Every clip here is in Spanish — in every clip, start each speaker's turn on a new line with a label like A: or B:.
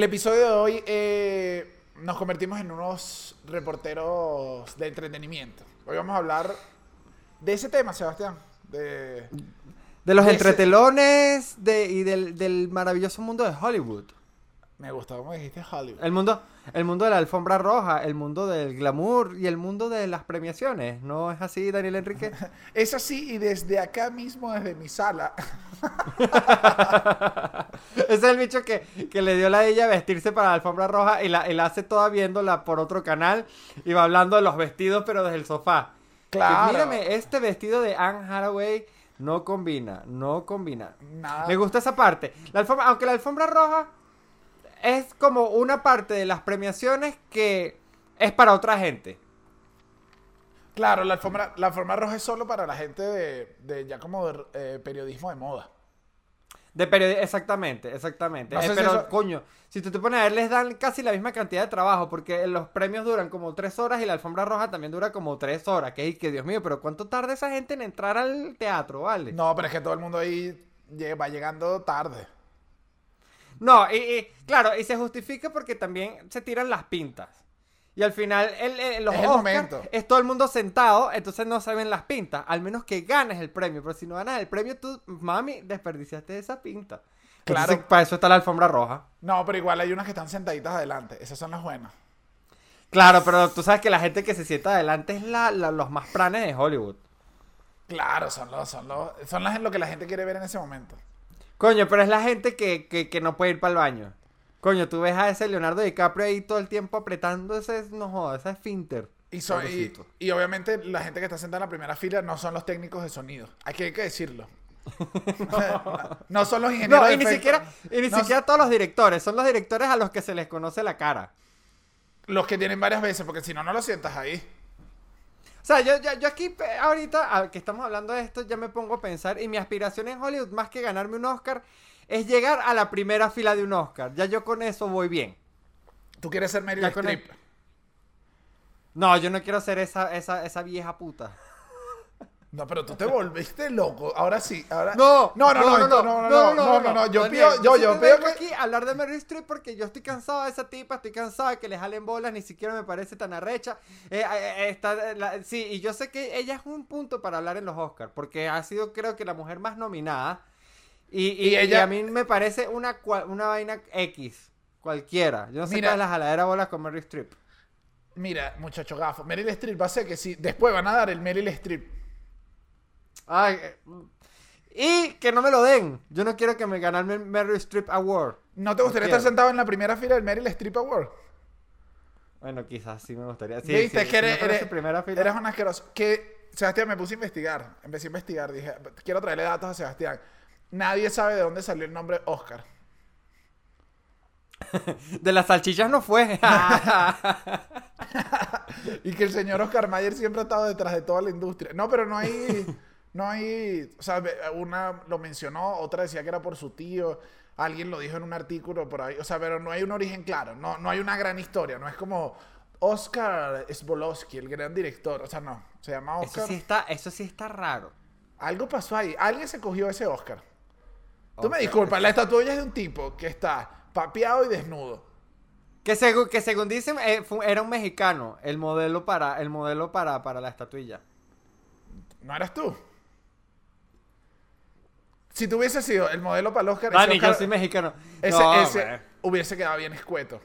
A: El episodio de hoy eh, nos convertimos en unos reporteros de entretenimiento. Hoy vamos a hablar de ese tema, Sebastián. De,
B: De los
A: Ese-
B: entretelones de, y del, del maravilloso mundo de Hollywood.
A: me gustó como dijiste Hollywood.
B: El mundo, el mundo de la alfombra roja, el mundo del glamour y el mundo de las premiaciones. ¿No es así, Daniel Enrique?
A: Es así y desde acá mismo, desde mi sala.
B: Ese es el bicho que, que le dio la ella vestirse para la alfombra roja y la, y la hace toda viéndola por otro canal y va hablando de los vestidos pero desde el sofá. Que,
A: Claro.
B: mírame, este vestido de Anne Hathaway no combina, no combina.
A: Nada.
B: Me gusta esa parte. La alfombra, aunque la alfombra roja es como una parte de las premiaciones que es para otra gente.
A: Claro, la alfombra, la alfombra roja es solo para la gente de, de ya como de, eh, periodismo de moda.
B: De periodi- exactamente, exactamente.
A: No sé
B: Eh,
A: si
B: pero,
A: eso-
B: coño, si tú te pones a ver, les dan casi la misma cantidad de trabajo, porque los premios duran como tres horas y la alfombra roja también dura como tres horas. Que, que Dios mío, pero ¿cuánto tarda esa gente en entrar al teatro, vale?
A: No, pero es que todo el mundo ahí va llegando tarde.
B: No, y, y, claro, y se justifica porque también se tiran las pintas. Y al final, el, el- los
A: Es el
B: Oscar
A: momento.
B: es todo el mundo sentado, entonces no se ven las pintas. Al menos que ganes el premio. Pero si no ganas el premio, tú, mami, desperdiciaste esa pinta.
A: Claro.
B: Entonces, para eso está la alfombra roja.
A: No, pero igual hay unas que están sentaditas adelante. Esas son las buenas.
B: Claro, pero tú sabes que la gente que se sienta adelante es la, la- los más pranes de Hollywood.
A: Claro, son los, son los, son las, lo que la gente quiere ver en ese momento.
B: Coño, pero es la gente que, que, que no puede ir para el baño. Coño, tú ves a ese Leonardo DiCaprio ahí todo el tiempo apretando ese, no jodas, ese esfínter.
A: Y, son, y, obviamente la gente que está sentada en la primera fila no son los técnicos de sonido. Hay que, hay que decirlo. no, no son los ingenieros
B: No, y ni siquiera, y ni
A: No
B: siquiera todos los directores, son los directores a los que se les conoce la cara.
A: Los que tienen varias veces, porque si no, no lo sientas ahí.
B: O sea, yo, yo, yo aquí ahorita que estamos hablando de esto, ya me pongo a pensar, y mi aspiración en Hollywood, más que ganarme un Oscar, es llegar a la primera fila de un Oscar. Ya yo con eso voy bien.
A: Tú quieres ser Meryl Streep.
B: No, yo no quiero ser esa, esa, esa vieja puta.
A: No, pero tú te volviste loco. Ahora sí. Ahora...
B: No,
A: no, no, no, no, no, no, no, no, no, Yo pido, yo, yo pido que...
B: aquí hablar de Meryl Streep porque yo estoy cansado de esa tipa, estoy cansado de que le jalen bolas, ni siquiera me parece tan arrecha. Eh, eh, eh, está, eh, sí, y yo sé que ella es un punto para hablar en los Oscars, porque ha sido creo que la mujer más nominada. Y,
A: ella-
B: a mí me parece una, una vaina X, cualquiera. Yo no sé
A: Mira.
B: cuál es la jaladera bolas con Meryl Streep.
A: Mira, muchacho gafo. Meryl Streep va a ser que sí. Después van a dar el Meryl Streep.
B: Ay, eh, y que no me lo den. Yo no quiero que me gane el Meryl Streep Award.
A: ¿No te gustaría estar sentado en la primera fila del Meryl Streep Award?
B: Bueno, quizás sí me gustaría. Sí,
A: Viste
B: sí,
A: que
B: si
A: eres,
B: no
A: eres,
B: primera fila.
A: eres un asqueroso. Que Sebastián me puse a investigar. Empecé a investigar. Dije, quiero traerle datos a Sebastián. Nadie sabe de dónde salió el nombre Oscar.
B: De las salchichas no fue.
A: Y que el señor Oscar Mayer siempre ha estado detrás de toda la industria. No, pero no hay. No hay. O sea, una lo mencionó, otra decía que era por su tío. Alguien lo dijo en un artículo por ahí. O sea, pero no hay un origen claro. No, no hay una gran historia. No es como Oscar Sbolowski, el gran director. O sea, no. Se llama
B: eso,
A: Oscar.
B: sí está, eso sí está raro.
A: Algo pasó ahí. Alguien se cogió ese Oscar. Tú me disculpas, la estatuilla es de un tipo que está papeado y desnudo.
B: Que, segu- que según dicen, eh, era un mexicano el modelo para, el modelo para, para la estatuilla.
A: ¿No eras tú? Si tú hubieses sido el modelo para el Oscar,
B: Dani,
A: ese, Oscar-
B: yo soy mexicano.
A: ese,
B: no,
A: ese hubiese quedado bien escueto.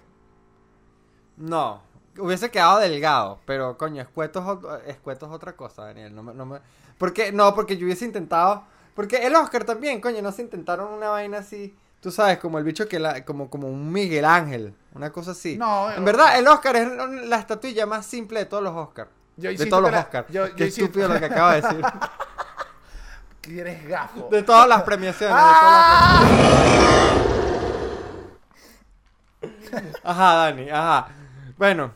B: No. Hubiese quedado delgado, pero coño, escueto es, escueto es otra cosa, Daniel. No me, no me... Porque, no, porque yo hubiese intentado. Porque el Oscar también, coño, no se intentaron una vaina así. Tú sabes, como el bicho que la, como, como un Miguel Ángel, una cosa así.
A: No,
B: en
A: eh,
B: verdad, el Oscar es la estatuilla más simple de todos los Oscars.
A: Yo
B: De todos los Oscars.
A: yo- yo
B: Qué estúpido lo que acabo de decir.
A: Que eres gafo.
B: De todas las premiaciones. de todas las- Ajá, Dani, ajá. Bueno.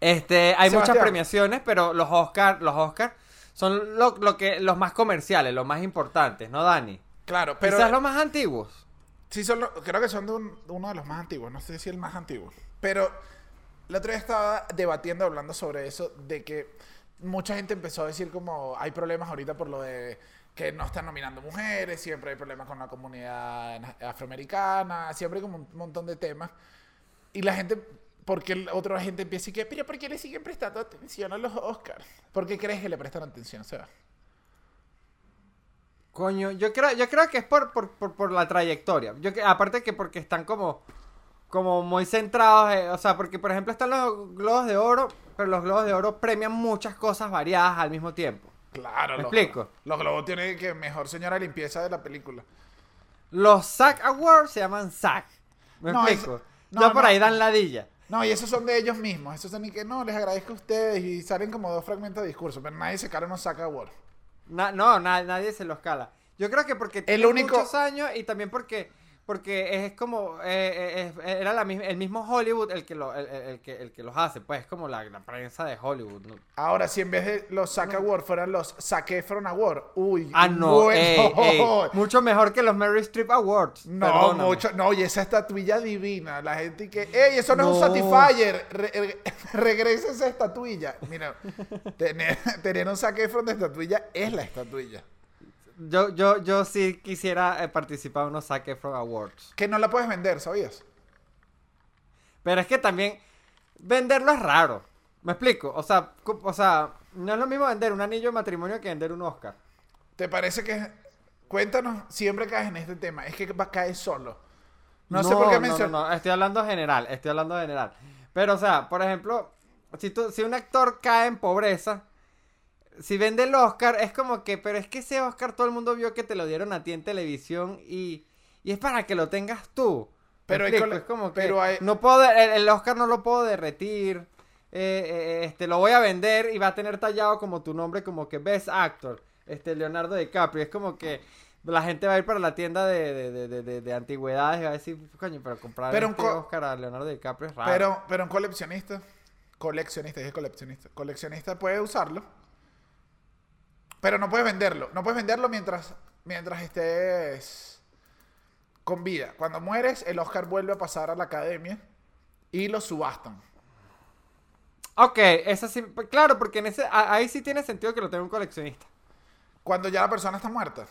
B: Este, hay muchas premiaciones, pero los Oscar, los Oscar son lo, lo que, los más comerciales, los más importantes, ¿no, Dani?
A: Claro, pero
B: Quizás los más antiguos.
A: sí son lo- creo que son de, un- de uno de los más antiguos. No sé si el más antiguo. Pero la otra vez estaba debatiendo, hablando sobre eso, de que mucha gente empezó a decir como hay problemas ahorita por lo de que no están nominando mujeres, siempre hay problemas con la comunidad afroamericana, siempre hay como un montón de temas. Y la gente, porque otra gente empieza y que, pero ¿por qué le siguen prestando atención a los Oscars? ¿Por qué crees que le prestan atención, Seba?
B: Coño, yo creo, yo creo que es por, por, por, la trayectoria. Yo, aparte que porque están como, como muy centrados, eh, o sea, porque por ejemplo están los globos de oro, pero los globos de oro premian muchas cosas variadas al mismo tiempo.
A: Claro,
B: ¿Me explico?
A: Los globos tienen que mejor señora limpieza de la película.
B: Los SAG Awards se llaman SAG. ¿Me explico? no, por ahí dan ladilla.
A: No, y esos son de ellos mismos. Esos son y que no, les agradezco a ustedes y salen como dos fragmentos de discurso, pero nadie se cala unos SAG Awards
B: no, nadie se los cala. Yo creo que porque tiene muchos años y también porque porque es como eh, eh, era la el mismo Hollywood el que lo el, que, el que los hace pues es como la, prensa de Hollywood
A: ahora si en vez de los Zac Award fueran los Zac Efron Award uy
B: ah no mucho mejor que los Mary Streep Awards
A: no mucho no y esa estatuilla divina la gente que ey eso no, es un Satisfyer regresa esa estatuilla mira tener, tener un Zac Efron de estatuilla es la estatuilla
B: yo, yo, yo sí quisiera eh, participar en unos Zac Efron Awards.
A: Que no la puedes vender, ¿sabías?
B: Pero es que también venderlo es raro. ¿Me explico? O sea, o sea, no es lo mismo vender un anillo de matrimonio que vender un Oscar.
A: ¿Te parece que cuéntanos, siempre caes en este tema, es que caes solo? No, sé por qué mencionas.
B: No, no, estoy hablando general, estoy hablando general. Pero o sea, por ejemplo, si tú si un actor cae en pobreza, si vende el Oscar, es como que, pero es que ese Oscar todo el mundo vio que te lo dieron a ti en televisión y, y es para que lo tengas tú. Pero es como que no puedo, el, Oscar no lo puedo derretir. Eh, eh, este, lo voy a vender y va a tener tallado como tu nombre, como que Best Actor, este, Leonardo DiCaprio. Es como que la gente va a ir para la tienda de, antigüedades y va a decir, coño, pero comprar pero este Oscar a Leonardo DiCaprio es raro.
A: Pero, pero un coleccionista, coleccionista, es coleccionista, coleccionista puede usarlo pero no puedes venderlo. No puedes venderlo mientras, mientras estés con vida. Cuando mueres, el Oscar vuelve a pasar a la academia y lo subastan.
B: Ok, eso sí, claro, porque en ese, ahí sí tiene sentido que lo tenga un coleccionista.
A: Cuando ya la persona está muerta.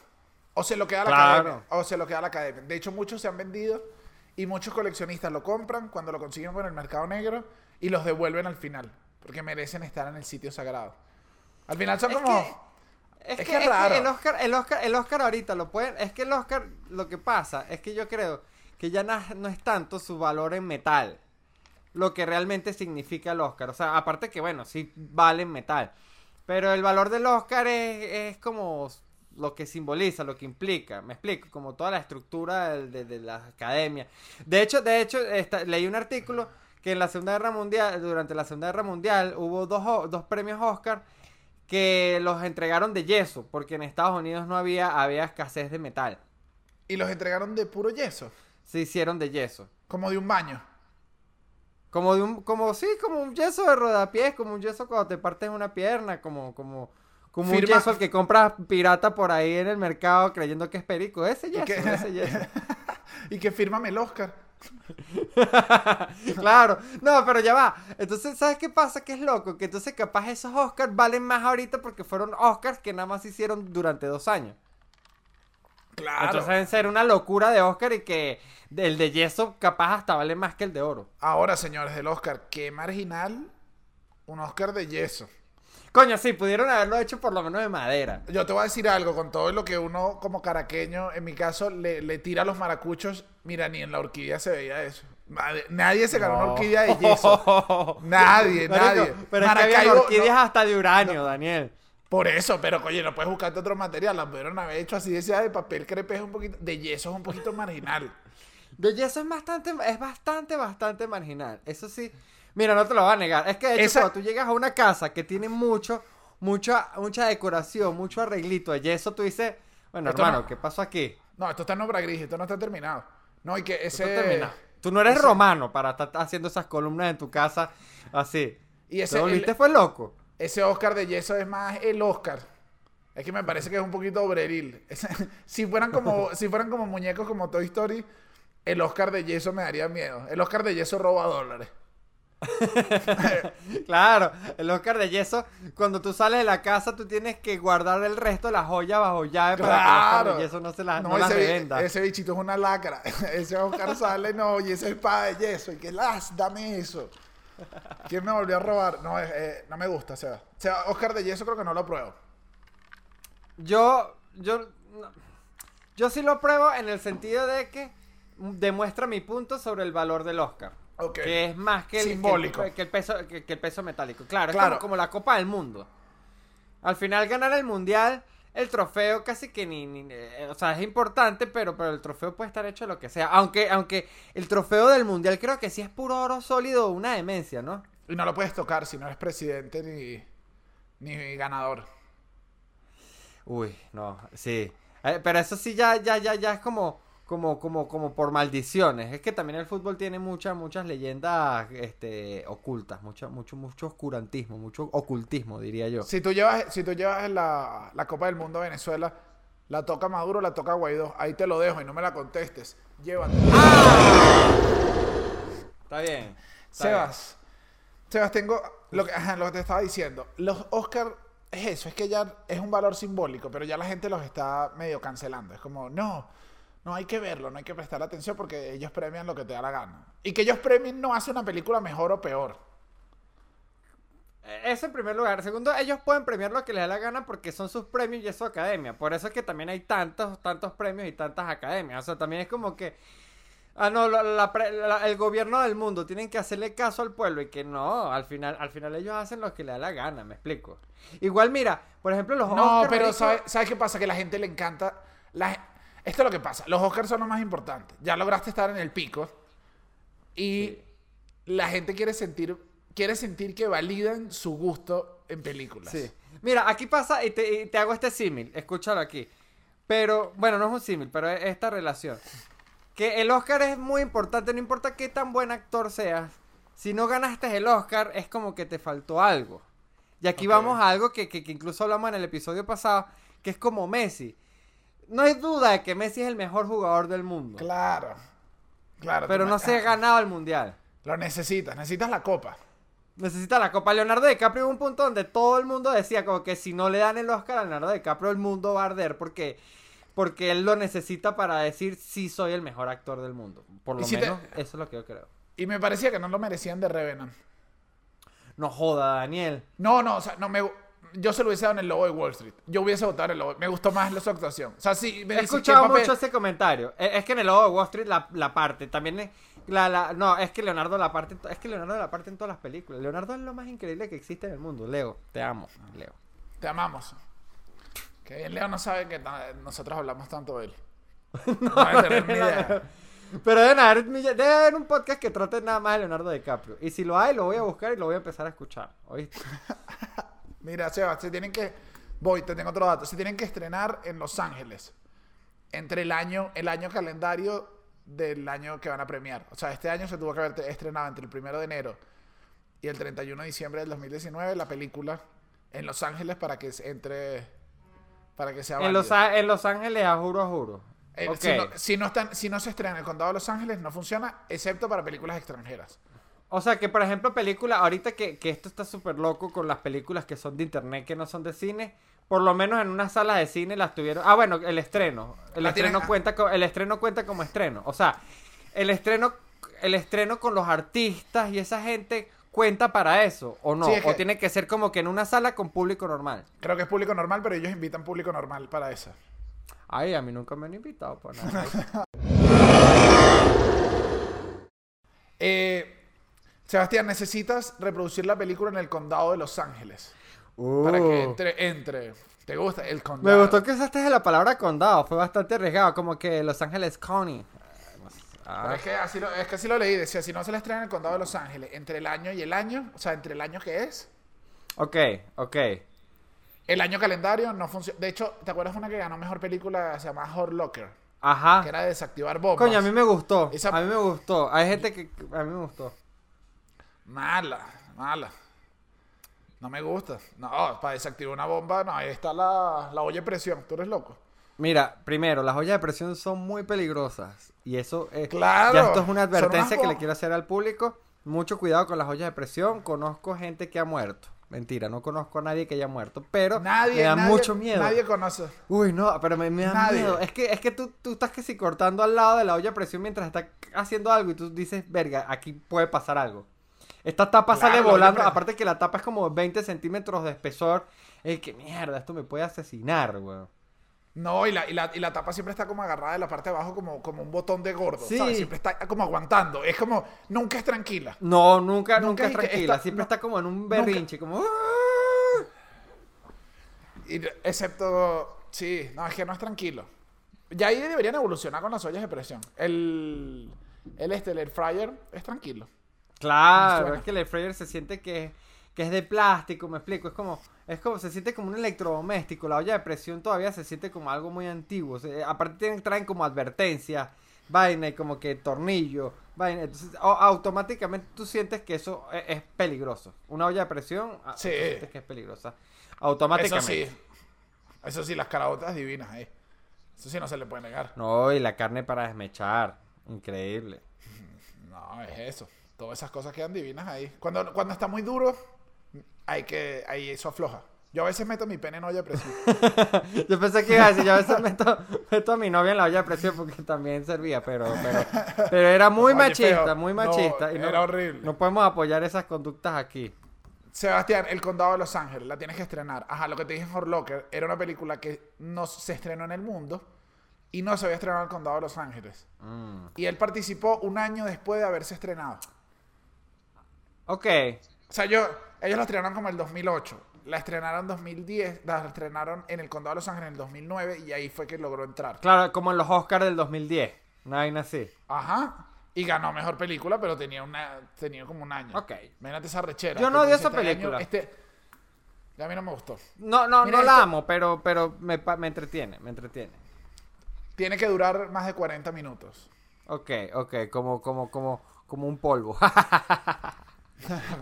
A: O se lo queda a la academia. O se lo queda a la academia. De hecho, muchos se han vendido y muchos coleccionistas lo compran cuando lo consiguen por el mercado negro y los devuelven al final. Porque merecen estar en el sitio sagrado. Al final son como.
B: Es, que, es raro. el Oscar, el Oscar, el Oscar ahorita lo pueden. Es que el Oscar, lo que pasa es que yo creo que ya no, es tanto su valor en metal. Lo que realmente significa el Oscar. O sea, aparte que bueno, sí vale en metal. Pero el valor del Oscar es, como lo que simboliza, lo que implica. Me explico, como toda la estructura de, de, la academia. De hecho, de hecho, leí un artículo que en la Segunda Guerra Mundial, durante la Segunda Guerra Mundial, hubo dos, dos premios Oscar que los entregaron de yeso, porque en Estados Unidos no había, había escasez de metal.
A: ¿Y los entregaron de puro yeso?
B: Se hicieron de yeso.
A: Como de un baño.
B: Como de un, como sí, como un yeso de rodapiés, como un yeso cuando te partes una pierna, como, como, como un yeso al que compras pirata por ahí en el mercado creyendo que es perico. Ese yeso, ese yeso.
A: y que fírmame el Oscar.
B: claro, no, pero ya va. Entonces, ¿sabes qué pasa? Que es loco. Que entonces, capaz esos Oscars valen más ahorita porque fueron Oscars que nada más se hicieron durante dos años. Claro. Entonces deben ser una locura de Oscar y que el de yeso capaz hasta vale más que el de oro.
A: Ahora, señores, del Oscar, qué marginal un Oscar de yeso.
B: Coño, sí, pudieron haberlo hecho por lo menos de madera.
A: Yo te voy a decir algo, con todo lo que uno como caraqueño, en mi caso, le, tira a los maracuchos, mira, ni en la orquídea se veía eso. Nadie se ganó una orquídea de yeso. nadie, nadie.
B: Pero es que había orquídeas hasta de uranio, Daniel.
A: Por eso, pero oye, no puedes buscarte otro material. Las pudieron haber hecho así, decía de papel crepe es un poquito, de yeso es un poquito marginal.
B: De yeso es bastante, es bastante, bastante marginal. Eso sí. Mira, no te lo voy a negar. Es que de hecho, cuando tú llegas a una casa que tiene mucho, mucha, mucha decoración, mucho arreglito de yeso, tú dices, bueno, hermano, ¿qué pasó aquí?
A: No, esto está en obra gris, esto no está terminado. No, y que ese.
B: Tú no eres romano para estar haciendo esas columnas en tu casa así.
A: Y ese.
B: ¿Te fue loco?
A: Ese Oscar de yeso es más el Oscar. Es que me parece que es un poquito obreril. si, fueran como, si fueran como muñecos como Toy Story, el Oscar de yeso me daría miedo. El Oscar de yeso roba dólares.
B: Claro, el Oscar de yeso, cuando tú sales de la casa, tú tienes que guardar el resto de las joyas bajo llave para que el Oscar
A: Claro.
B: de yeso no se las
A: No, ese, bi-
B: revenda.
A: ese bichito es una lacra. ese Oscar sale, no, y esa espada de yeso. Y que las, dame eso. ¿Quién me volvió a robar? No, eh, eh, no me gusta, Seba. O sea, Oscar de yeso creo que no lo pruebo.
B: Yo, yo, no. yo sí lo pruebo en el sentido de que demuestra mi punto sobre el valor del Oscar. Que es más que el,
A: Simbólico.
B: que el, que el peso, que, que el peso metálico. Claro, es
A: Claro.
B: como, como la Copa del Mundo. Al final ganar el Mundial, el trofeo casi que ni... ni- eh, o sea, es importante, pero, pero el trofeo puede estar hecho de lo que sea. Aunque, aunque el trofeo del Mundial creo que sí es puro oro sólido, una demencia, ¿no?
A: Y no lo puedes tocar si no eres presidente ni, ni ganador.
B: Uy, no, sí. Eh, pero eso sí ya, ya, ya, ya es como, como, como, como por maldiciones. Es que también el fútbol tiene muchas, muchas leyendas, este, ocultas, mucho, mucho, mucho oscurantismo, mucho ocultismo, diría yo.
A: Si tú llevas, si tú llevas la, la Copa del Mundo a Venezuela, la toca Maduro, la toca Guaidó. Ahí te lo dejo y no me la contestes. Llévate.
B: Está bien. está
A: Sebas, Sebas, tengo lo que, ajá, lo que te estaba diciendo. Los Oscar es eso, es que ya es un valor simbólico, pero ya la gente los está medio cancelando. Es como, no, no hay que verlo, no hay que prestar atención porque ellos premian lo que te da la gana. Y que ellos premien no hace una película mejor o peor.
B: Eh, Eso en primer lugar. Segundo, ellos pueden premiar lo que les da la gana porque son sus premios y es su academia. Por eso es que también hay tantos, tantos premios y tantas academias. O sea, también es como que. Ah, no, la- la pre- la- el gobierno del mundo tienen que hacerle caso al pueblo y que no, al final, al final ellos hacen lo que les da la gana, me explico. Igual, mira, por ejemplo, los
A: No,
B: Oscar,
A: pero ¿sabes, ¿sabes qué pasa? Que a la gente le encanta. la- esto es lo que pasa. Los Oscars son lo más importante. Ya lograste estar en el pico. Y la gente quiere sentir, quiere sentir que validan su gusto en películas.
B: Sí. Mira, aquí pasa y te, y te hago este símil, escúchalo aquí. Pero, bueno, no es un símil, pero es esta relación. Que el Oscar es muy importante, no importa qué tan buen actor seas. Si no ganaste el Oscar, es como que te faltó algo. Y aquí vamos a algo que, que- que incluso hablamos en el episodio pasado, que es como Messi. No hay duda de que Messi es el mejor jugador del mundo.
A: Claro. Claro.
B: Pero no se ha ganado el mundial.
A: Lo necesitas. Necesitas la copa.
B: Necesita la Copa Leonardo DiCaprio hubo un punto donde todo el mundo decía como que si no le dan el Oscar a Leonardo DiCaprio el mundo va a arder porque porque él lo necesita para decir sí soy el mejor actor del mundo. Por lo
A: si te-
B: menos eso es lo que yo creo.
A: Y me parecía que no lo merecían de Revenant.
B: No joda, Daniel.
A: No, no, o sea, no me. Yo se lo hubiese dado en el lobo de Wall Street. Yo hubiese votado en el lobo. Me gustó más su actuación. O sea, sí, me
B: He
A: dices, ¿qué
B: escuchado
A: papel?
B: mucho ese comentario. Eh, Es que en el logo de Wall Street la, la parte también es la, la- no, es que Leonardo la parte es que Leonardo la parte en todas las películas. Leonardo es lo más increíble que existe en el mundo. Leo, te amo, Leo.
A: Te amamos. Que bien, Leo no sabe que nosotros hablamos tanto de él. No, debe tener ni idea.
B: Pero deben haber, debe haber un podcast que trate nada más de Leonardo DiCaprio. Y si lo hay, lo voy a buscar y lo voy a empezar a escuchar. ¿Oíste?
A: Mira, Sebas, se tienen que. Voy, te tengo otro dato. Se tienen que estrenar en Los Ángeles. Entre el año, el año calendario del año que van a premiar. O sea, este año se tuvo que haber estrenado entre el primero de enero y el 31 de diciembre del 2019 la película en Los Ángeles para que se entre. Para que sea
B: En Los, en Ángeles, a juro, a juro.
A: Eh,
B: Ok.
A: si, no, si no están, si no se estrena en el condado de Los Ángeles, no funciona, excepto para películas extranjeras.
B: O sea, que por ejemplo, películas, ahorita que, que esto está súper loco con las películas que son de internet, que no son de cine, por lo menos en una sala de cine las tuvieron. Ah, bueno, el estreno. El estreno cuenta co- el estreno cuenta como estreno. O sea, el estreno, el estreno con los artistas y esa gente cuenta para eso, o no,
A: Sí, es
B: o tiene que ser como que en una sala con público normal.
A: Creo que es público normal, pero ellos invitan público normal para esa.
B: Ay, a mí nunca me han invitado pues nada.
A: Eh, Sebastián, necesitas reproducir la película en el condado de Los Ángeles. Para que
B: Uh.
A: entre, entre. ¿Te gusta? El
B: Me
A: condado.
B: gustó que usaste la palabra condado, fue bastante arriesgado, como que Los Ángeles County. Ah,
A: es, que así lo, es que así lo leí. Decía, si no se la estrena en el condado de Los Ángeles, entre el año y el año, o sea, entre el año que es,
B: Ok, ok.
A: el año calendario no funciona. De hecho, ¿te acuerdas una que ganó mejor película? Se llama Hot Locker.
B: Ajá.
A: Que era de desactivar bombas.
B: Coño, a mí me gustó.
A: Esa-
B: A mí me gustó. Hay gente que a mí me gustó.
A: Mala, mala. No me gusta. No, para desactivar una bomba, no, ahí está la, la olla de presión. Tú eres loco.
B: Mira, primero, las ollas de presión son muy peligrosas. Y eso es.
A: Claro,
B: Ya esto es una advertencia que le quiero hacer al público. mucho cuidado con las ollas de presión. Conozco gente que ha muerto. Mentira, no conozco a nadie que haya muerto, pero
A: Nadie,
B: me da
A: nadie-
B: mucho miedo.
A: Nadie conoce.
B: Uy, no, pero me, me da
A: Nadie.
B: miedo. Es que, es que tú, tú estás que si cortando al lado de la olla de presión mientras estás haciendo algo y tú dices, verga, aquí puede pasar algo. Esta tapa
A: Claro,
B: sale volando, aparte que la tapa es como 20 centímetros de espesor. Es que mierda, esto me puede asesinar, weón.
A: No, y la, y, la, y la tapa siempre está como agarrada de la parte de abajo como, como un botón de gordo.
B: Sí.
A: ¿sabes? Siempre está como aguantando. Es como, nunca es tranquila.
B: No, nunca, nunca,
A: Nunca
B: es tranquila.
A: está-
B: Siempre
A: no-
B: está como en un
A: nunca-
B: berrinche, como... "Ah".
A: Y, excepto, sí, no, es que no es tranquilo. Ya ahí deberían evolucionar con las ollas de presión. El, el este, el air fryer, es tranquilo.
B: Claro, es que el air fryer se siente que, que es de plástico, me explico, es como, es como, se siente como un electrodoméstico, la olla de presión todavía se siente como algo muy antiguo, se- aparte tienen, traen como advertencia, vaina y como que tornillo, vaina, entonces o- automáticamente tú sientes que eso e- es, peligroso, una olla de presión, ah,
A: Sí.
B: tú sientes que es peligrosa,
A: Eso
B: automáticamente.
A: sí. Eso sí, las carabotas divinas ahí. Eso sí no se le puede negar.
B: No, y la carne para desmechar, increíble.
A: No, es eso. Todas esas cosas quedan divinas ahí. Cuando, cuando está muy duro, hay que, ahí eso afloja. Yo a veces meto mi pene en olla de presión.
B: Yo pensé que iba a decir, yo a veces meto, meto a mi novia en la olla de presión porque también servía, pero, pero, pero era muy
A: Oye,
B: machista, muy
A: No,
B: machista. y no,
A: era horrible.
B: No podemos apoyar esas conductas aquí.
A: Sebastián, El Condado de Los Ángeles, la tienes que estrenar. Ajá, lo que te dije en Locker era una película que no se estrenó en el mundo y no se había estrenado en el Condado de Los Ángeles.
B: Mm.
A: Y él participó un año después de haberse estrenado.
B: Ok,
A: O sea, yo, ellos la estrenaron como el 2008. La estrenaron en 2010, la estrenaron en el Condado de Los Ángeles en el 2009 y ahí fue que logró entrar.
B: claro, como en los Oscars del 2010. Una vaina así.
A: Ajá. Y ganó mejor película, pero tenía una tenía como un año.
B: Ok.
A: Imagínate esa rechera.
B: Yo no odio esa
A: este año,
B: película.
A: este... A mí no me gustó.
B: No, no,
A: Mira
B: no la amo, pero, pero me, me entretiene, me entretiene.
A: Tiene que durar más de 40 minutos.
B: Ok, ok, como, como, como, como un polvo.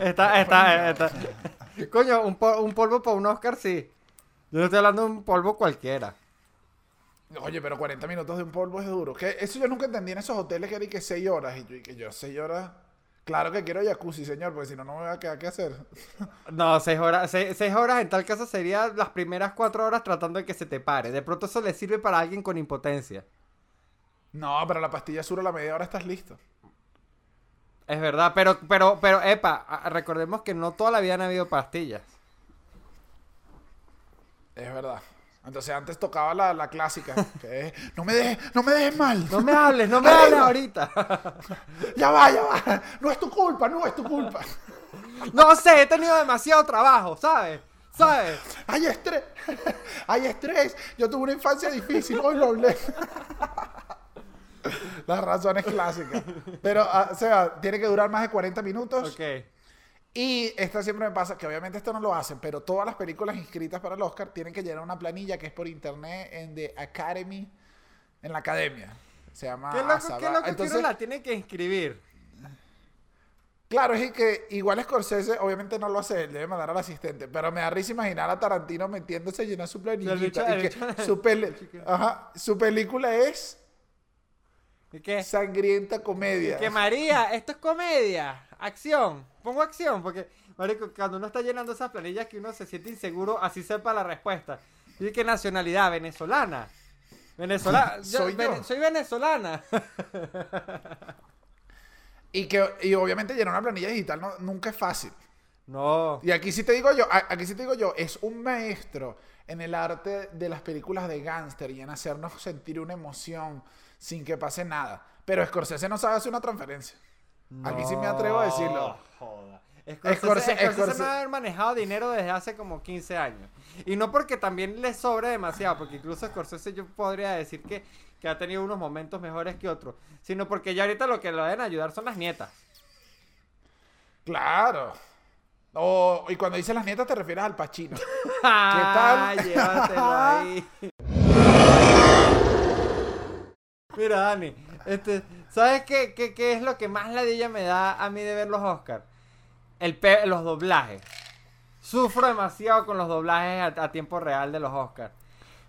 B: está, está, está. Coño, un, pol- un polvo para un Oscar, sí. Yo no estoy hablando de un polvo cualquiera.
A: Oye, pero 40 minutos de un polvo es duro. Que eso yo nunca entendí en esos hoteles que era y que 6 horas. Y yo, y que yo 6 horas. Claro que quiero jacuzzi, señor, porque si no, no me va a quedar qué hacer.
B: No, seis horas, seis, seis horas en tal caso sería las primeras cuatro horas tratando de que se te pare. De pronto eso le sirve para alguien con impotencia.
A: No, pero la pastilla sur a la media hora estás listo.
B: Es verdad, pero, pero, pero, epa, recordemos que no toda la vida han habido pastillas.
A: Es verdad. Entonces antes tocaba la, la clásica. Que es, no me dejes, no me dejes mal.
B: No me hables, no me hables ahorita.
A: Ya va, ya va. No es tu culpa, no es tu culpa.
B: No sé, he tenido demasiado trabajo, ¿sabes? ¿Sabes?
A: Hay estrés. Hay estrés. Yo tuve una infancia difícil, hoy lo hablé. Las razones clásicas. Pero, ah, o sea, tiene que durar más de 40 minutos.
B: Ok.
A: Y esta siempre me pasa, que obviamente esto no lo hacen, pero todas las películas inscritas para el Oscar tienen que llenar una planilla que es por internet en The Academy, en la academia. Se llama
B: ¿Qué loco,
A: ASABA.
B: qué loco que
A: Entonces,
B: uno la tiene que inscribir?
A: Claro, es que igual Scorsese obviamente no lo hace, él debe mandar al asistente, pero me da risa imaginar a Tarantino metiéndose a llenar su planillita
B: bicho-
A: y que su, peli-
B: el chico.
A: Ajá, su película es
B: ¿Y qué?
A: sangrienta comedia.
B: Que María, esto es comedia, acción. Pongo acción, porque, marico, cuando uno está llenando esas planillas que uno se siente inseguro, así sepa la respuesta. Dice que nacionalidad, venezolana. Venezolana.
A: Soy yo.
B: soy venezolana.
A: Y que y obviamente llenar una planilla digital no- nunca es fácil.
B: No.
A: Y aquí sí te digo yo, aquí sí te digo yo, es un maestro en el arte de las películas de gángster y en hacernos sentir una emoción sin que pase nada. Pero Scorsese no sabe hacer una transferencia. Aquí sí me atrevo a decirlo.
B: No, Joda. Scorsese,
A: Scorsese-
B: Scorsese
A: Scorsese-
B: no haber manejado dinero desde hace como 15 años. Y no porque también le sobre demasiado, porque incluso Scorsese yo podría decir que, que ha tenido unos momentos mejores que otros, sino porque ya ahorita lo que le deben ayudar son las nietas.
A: Claro. O- y cuando dices las nietas te refieres al Pachino.
B: Ah, Llévatelo ahí. Mira, Dani, este, ¿sabes qué, qué, qué es lo que más ladilla me da a mí de ver los Oscars? El pe- los doblajes. Sufro demasiado con los doblajes a, a tiempo real de los Oscars.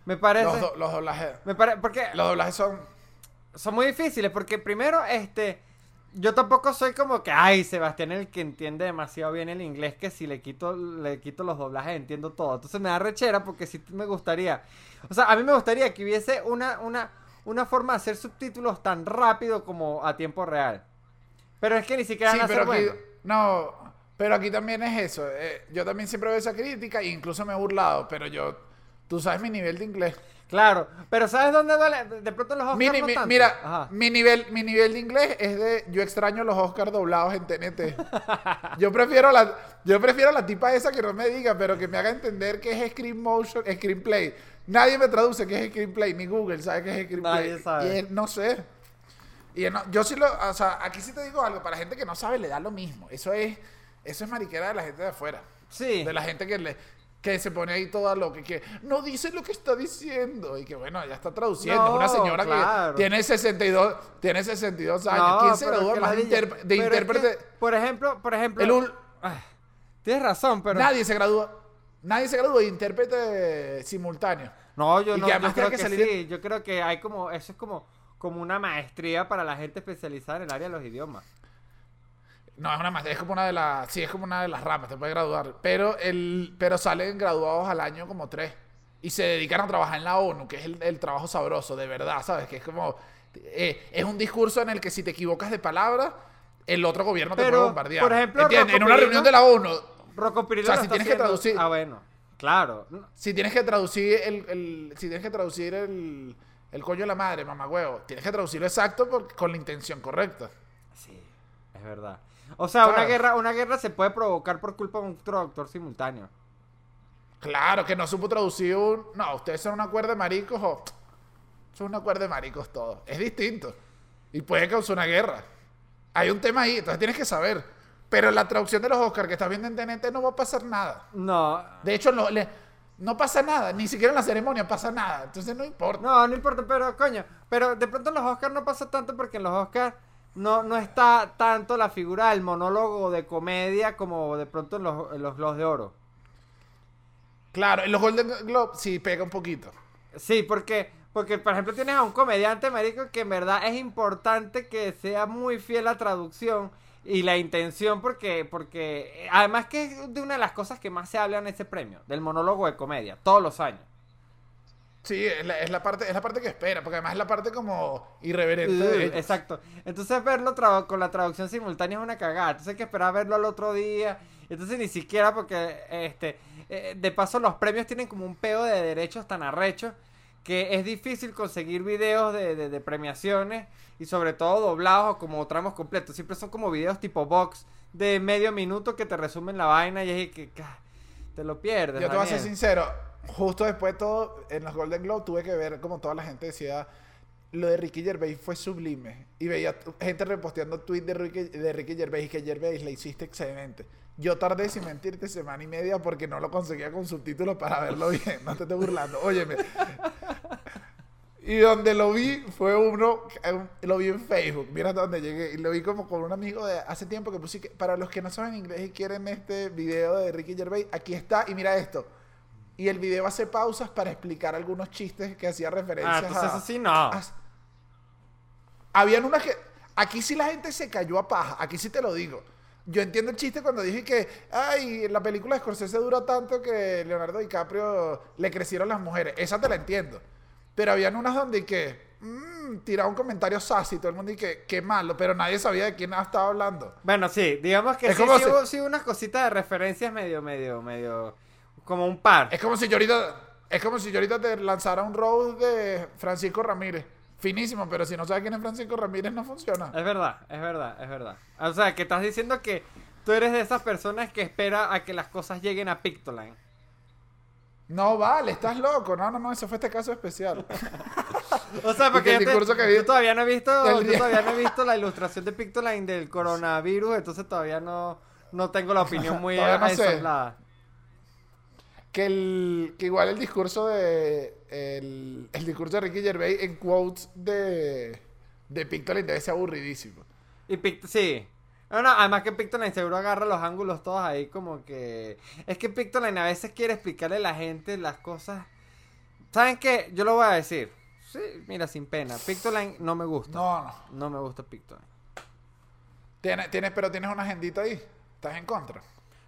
B: Me parece...
A: Los, do- los doblajes.
B: me pare- porque
A: Los doblajes son.
B: son muy difíciles porque primero este yo tampoco soy como que, ay, Sebastián el que entiende demasiado bien el inglés, que si le quito, le quito los doblajes entiendo todo. Entonces me da rechera porque sí me gustaría. O sea, a mí me gustaría que hubiese una, una, una forma de hacer subtítulos tan rápido como a tiempo real. Pero es que ni siquiera
A: Sí,
B: van a
A: pero
B: ser
A: aquí,
B: buenos.
A: no, pero aquí también es eso. eh, yo también siempre veo esa crítica e incluso me he burlado, pero yo, tú sabes mi nivel de inglés.
B: Claro, pero ¿sabes dónde duele? De pronto los Oscars
A: Mi-
B: no
A: mi-
B: tanto.
A: mira,
B: Ajá.
A: mi nivel, mi nivel de inglés es de yo extraño los Oscars doblados en TNT. Yo prefiero la, yo prefiero la tipa esa que no me diga, pero que me haga entender que es screen motion, screenplay. Nadie me traduce qué es screenplay, ni Google sabe qué es screenplay.
B: Nadie sabe.
A: Y él, no sé. Y él no- yo sí lo, o sea, aquí sí te digo algo, para la gente que no sabe le da lo mismo. Eso es, eso es mariquera de la gente de afuera.
B: Sí.
A: De la gente que le que se pone ahí toda lo que, que no dice lo que está diciendo y que bueno, ya está traduciendo.
B: No,
A: una señora
B: claro.
A: que tiene 62, tiene 62 años.
B: No,
A: ¿Quién se
B: que
A: más de,
B: Pero es
A: intérprete?
B: que, por ejemplo, por ejemplo.
A: El ul-
B: Ay, tienes razón, pero.
A: Nadie se gradúa. Nadie se gradúa de intérprete simultáneo.
B: No, yo
A: Y
B: no.
A: que
B: Yo creo que,
A: que salir
B: sí. Yo creo que hay como. Eso es como, como una maestría para la gente especializada en el área de los idiomas.
A: No, es una más, es como una de las, sí, es como una de las ramas, te puede graduar. Pero el, pero salen graduados al año como tres. Y se dedican a trabajar en la ONU, que es el, el trabajo sabroso, de verdad, ¿sabes? Que es como, eh, es un discurso en el que si te equivocas de palabra, el otro gobierno te
B: Pero,
A: puede bombardear.
B: por ejemplo.
A: En una reunión de la ONU,
B: Rocco Pirillo
A: O sea, si tienes que traducir-
B: Ah, bueno. Claro.
A: Si tienes que traducir el, el- si tienes que traducir el, el coño de la madre, mamá huevo, tienes que traducirlo exacto por- con la intención correcta.
B: Sí, es verdad. O sea, una guerra, una guerra se puede provocar por culpa de un traductor simultáneo.
A: Claro, que no supo traducir un... No, ustedes son una cuerda de maricos o... Son una cuerda de maricos todos. Es distinto. Y puede causar una guerra. Hay un tema ahí, entonces tienes que saber. Pero la traducción de los Oscars que estás viendo en TNT no va a pasar nada.
B: No,
A: De hecho, no, le- no pasa nada. Ni siquiera en la ceremonia pasa nada. Entonces no importa.
B: no, no importa, pero coño, pero de pronto en los Oscars no pasa tanto porque en los Oscars no, no está tanto la figura del monólogo de comedia como de pronto en los, en los Globos de Oro.
A: Claro, en los Golden Globes sí pega un poquito.
B: Sí, porque, porque por ejemplo tienes a un comediante, marico, que en verdad es importante que sea muy fiel a la traducción y la intención, porque, porque además que es de una de las cosas que más se habla en ese premio, del monólogo de comedia, todos los años.
A: Sí, es la, es la parte, es la parte que espera, porque además es la parte como irreverente
B: Uh,
A: de ellos.
B: exacto. Entonces verlo con la traducción simultánea es una cagada. Entonces hay que esperar a verlo al otro día. Entonces ni siquiera porque este eh, de paso los premios tienen como un peo de derechos tan arrechos que es difícil conseguir videos de, de- de premiaciones y sobre todo doblados o como tramos completos. Siempre son como videos tipo box de medio minuto que te resumen la vaina y es que ca, te lo pierdes.
A: Yo te voy a ser sincero, justo después de todo, en los Golden Globe tuve que ver como toda la gente decía, lo de Ricky Gervais fue sublime. Y veía gente reposteando tweets de Ricky, de Ricky Gervais y que Gervais le hiciste excelente. Yo tardé, sin mentirte, semana y media porque no lo conseguía con subtítulos para verlo bien. No te estoy burlando. Óyeme. Y donde lo vi fue uno, eh, lo vi en Facebook, mira hasta dónde llegué, y lo vi como con un amigo de hace tiempo que puse, que para los que no saben inglés y quieren este video de Ricky Gervais, aquí está, y mira esto. Y el video hace pausas para explicar algunos chistes que hacía
B: Ah,
A: referencias
B: entonces
A: a...
B: así no.
A: a- Habían unas que... Aquí sí la gente se cayó a paja, aquí sí te lo digo. Yo entiendo el chiste cuando dije que, ay, la película de Scorsese duró tanto que Leonardo DiCaprio le crecieron las mujeres. Esa te la entiendo. Pero habían unas donde que, mmm, tiraba un comentario sassy, todo el mundo y que, qué malo, pero nadie sabía de quién estaba hablando.
B: Bueno, sí, digamos que
A: Es
B: sí,
A: como
B: sí
A: si-
B: hubo, sí hubo unas cositas de referencias medio, medio, medio, como un par.
A: Es como si yo ahorita, es como si yo ahorita te lanzara un roast de Francisco Ramírez. Finísimo, pero si no sabes quién es Francisco Ramírez no funciona.
B: Es verdad, es verdad, es verdad. O sea, que estás diciendo que tú eres de esas personas que espera a que las cosas lleguen a Pictoline.
A: No vale, estás loco. No, no, no, eso fue este caso especial.
B: O sea, porque
A: que el
B: te-
A: discurso que vi-
B: yo todavía no he visto, yo todavía no he visto la ilustración de Pictoline del coronavirus, entonces todavía no, no tengo la opinión muy
A: no sé.
B: aislada.
A: Que, el, que igual el discurso de el, el discurso de Ricky Gervais en quotes de, de Pictoline debe ser aburridísimo.
B: Y Pict sí. No, no, además que Pictoline seguro agarra los ángulos todos ahí como que... Es que Pictoline a veces quiere explicarle a la gente las cosas... ¿Saben qué? Yo lo voy a decir. Sí, mira, sin pena. Pictoline no me gusta.
A: No, no.
B: No me gusta Pictoline.
A: Tienes, tienes, pero tienes una agendita ahí. ¿Estás en contra?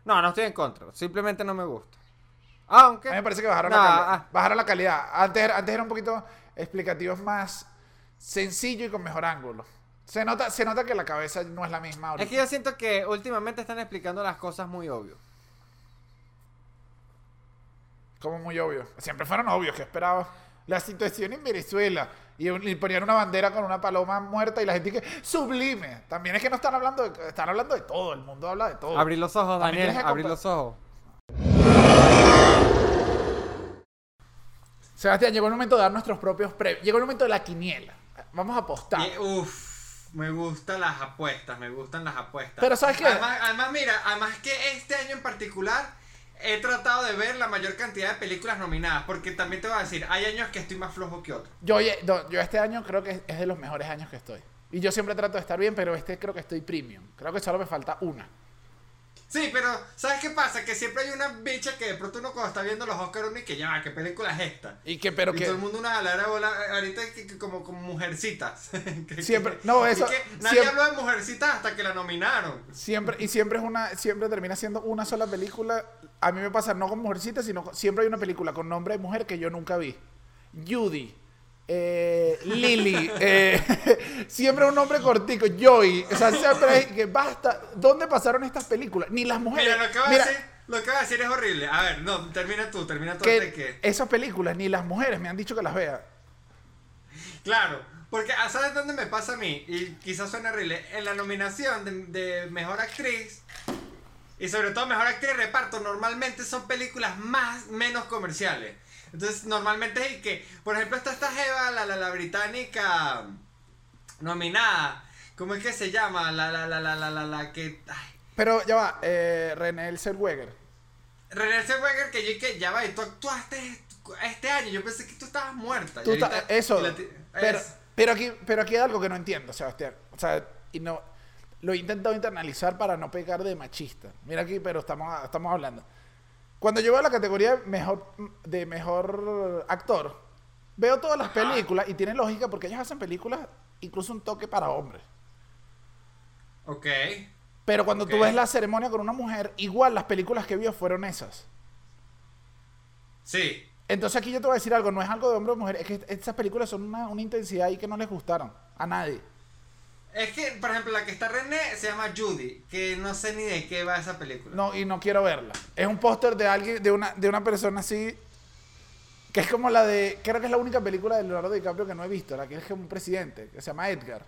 B: No, no estoy en contra. Simplemente no me gusta. Aunque.
A: A mí me parece que bajaron, la, calidad.
B: ah.
A: bajaron la calidad. Antes, era- antes era un poquito explicativos más sencillo y con mejor ángulo. Se nota, se nota que la cabeza no es la misma ahorita.
B: Es que yo siento que últimamente están explicando las cosas muy obvio.
A: Como muy obvio. Siempre fueron obvios, que esperaba. La situación en Venezuela. Y, ponían una bandera con una paloma muerta y la gente que sublime. También es que no están hablando de, están hablando de todo. El mundo habla de todo.
B: Abrir los ojos, Daniel. Abrir los ojos.
A: Sebastián, llegó el momento de dar nuestros propios premios. Llegó el momento de la quiniela. Vamos a apostar.
B: Y, uf, me gustan las apuestas, me gustan las apuestas.
A: Pero, ¿sabes qué?
B: Además, además, mira, además que este año en particular he tratado de ver la mayor cantidad de películas nominadas, porque también te voy a decir, hay años que estoy más flojo que otros.
A: Yo, yo este año creo que es de los mejores años que estoy. Y yo siempre trato de estar bien, pero este creo que estoy premium. Creo que solo me falta una.
B: Sí, pero ¿sabes qué pasa? Que siempre hay una bicha que de pronto uno cuando está viendo los Oscars uno y que ya, ¿qué película es esta?
A: Y que, pero
B: y
A: que.
B: todo el mundo una galera bola ahorita que, que como, como mujercitas. Que-
A: Siempre- no, eso-
B: que nadie
A: siempre-
B: habló de mujercitas hasta que la nominaron.
A: Siempre, y siempre es una, siempre termina siendo una sola película. A mí me pasa no con Mujercita, sino con- siempre hay una película con nombre de mujer que yo nunca vi. Judy, eh, Lily, eh, siempre un nombre cortico, Joy. O sea, siempre es que basta. ¿Dónde pasaron estas películas? Ni las mujeres.
B: Mira, lo que va
A: Mira,
B: a decir, lo que va a decir es horrible. A ver, no, termina tú, termina tú
A: que
B: antes que.
A: esas películas, ni las mujeres me han dicho que las vea.
B: Claro, porque ah, ¿sabes dónde me pasa a mí? Y quizás suena horrible. En la nominación de, de mejor actriz y sobre todo mejor actriz de reparto, normalmente son películas más menos comerciales. Entonces, normalmente es que, por ejemplo, está esta Jeva, la, la, la británica nominada. ¿Cómo es que se llama? La, la, la, la, la, la, la que. Ay,
A: Pero ya va, eh, René Zellweger.
B: René Zellweger, que yo que ya va, y tú actuaste este año. Yo pensé que tú estabas muerta.
A: Tú
B: ahorita-
A: eso. Pero,
B: es-
A: pero, aquí, pero aquí hay algo que no entiendo, Sebastián. O sea, y no, lo he intentado internalizar para no pegar de machista. Mira aquí, pero estamos, estamos hablando. Cuando yo veo la categoría mejor, de mejor actor, veo todas las películas y tiene lógica porque ellos hacen películas incluso un toque para hombres.
B: Ok.
A: Pero cuando tú
B: Ok.
A: ves la ceremonia con una mujer, igual las películas que vio fueron esas.
B: Sí.
A: Entonces aquí yo te voy a decir algo, no es algo de hombre o mujer, es que estas películas son una, una intensidad ahí que no les gustaron a nadie.
B: Es que, por ejemplo, la que está René se llama Judy, que no sé ni de qué va esa película.
A: No, y no quiero verla. Es un póster de alguien, de una, de una persona así, que es como la de, creo que es la única película de Leonardo DiCaprio que no he visto, la que es como un presidente, que se llama Edgar.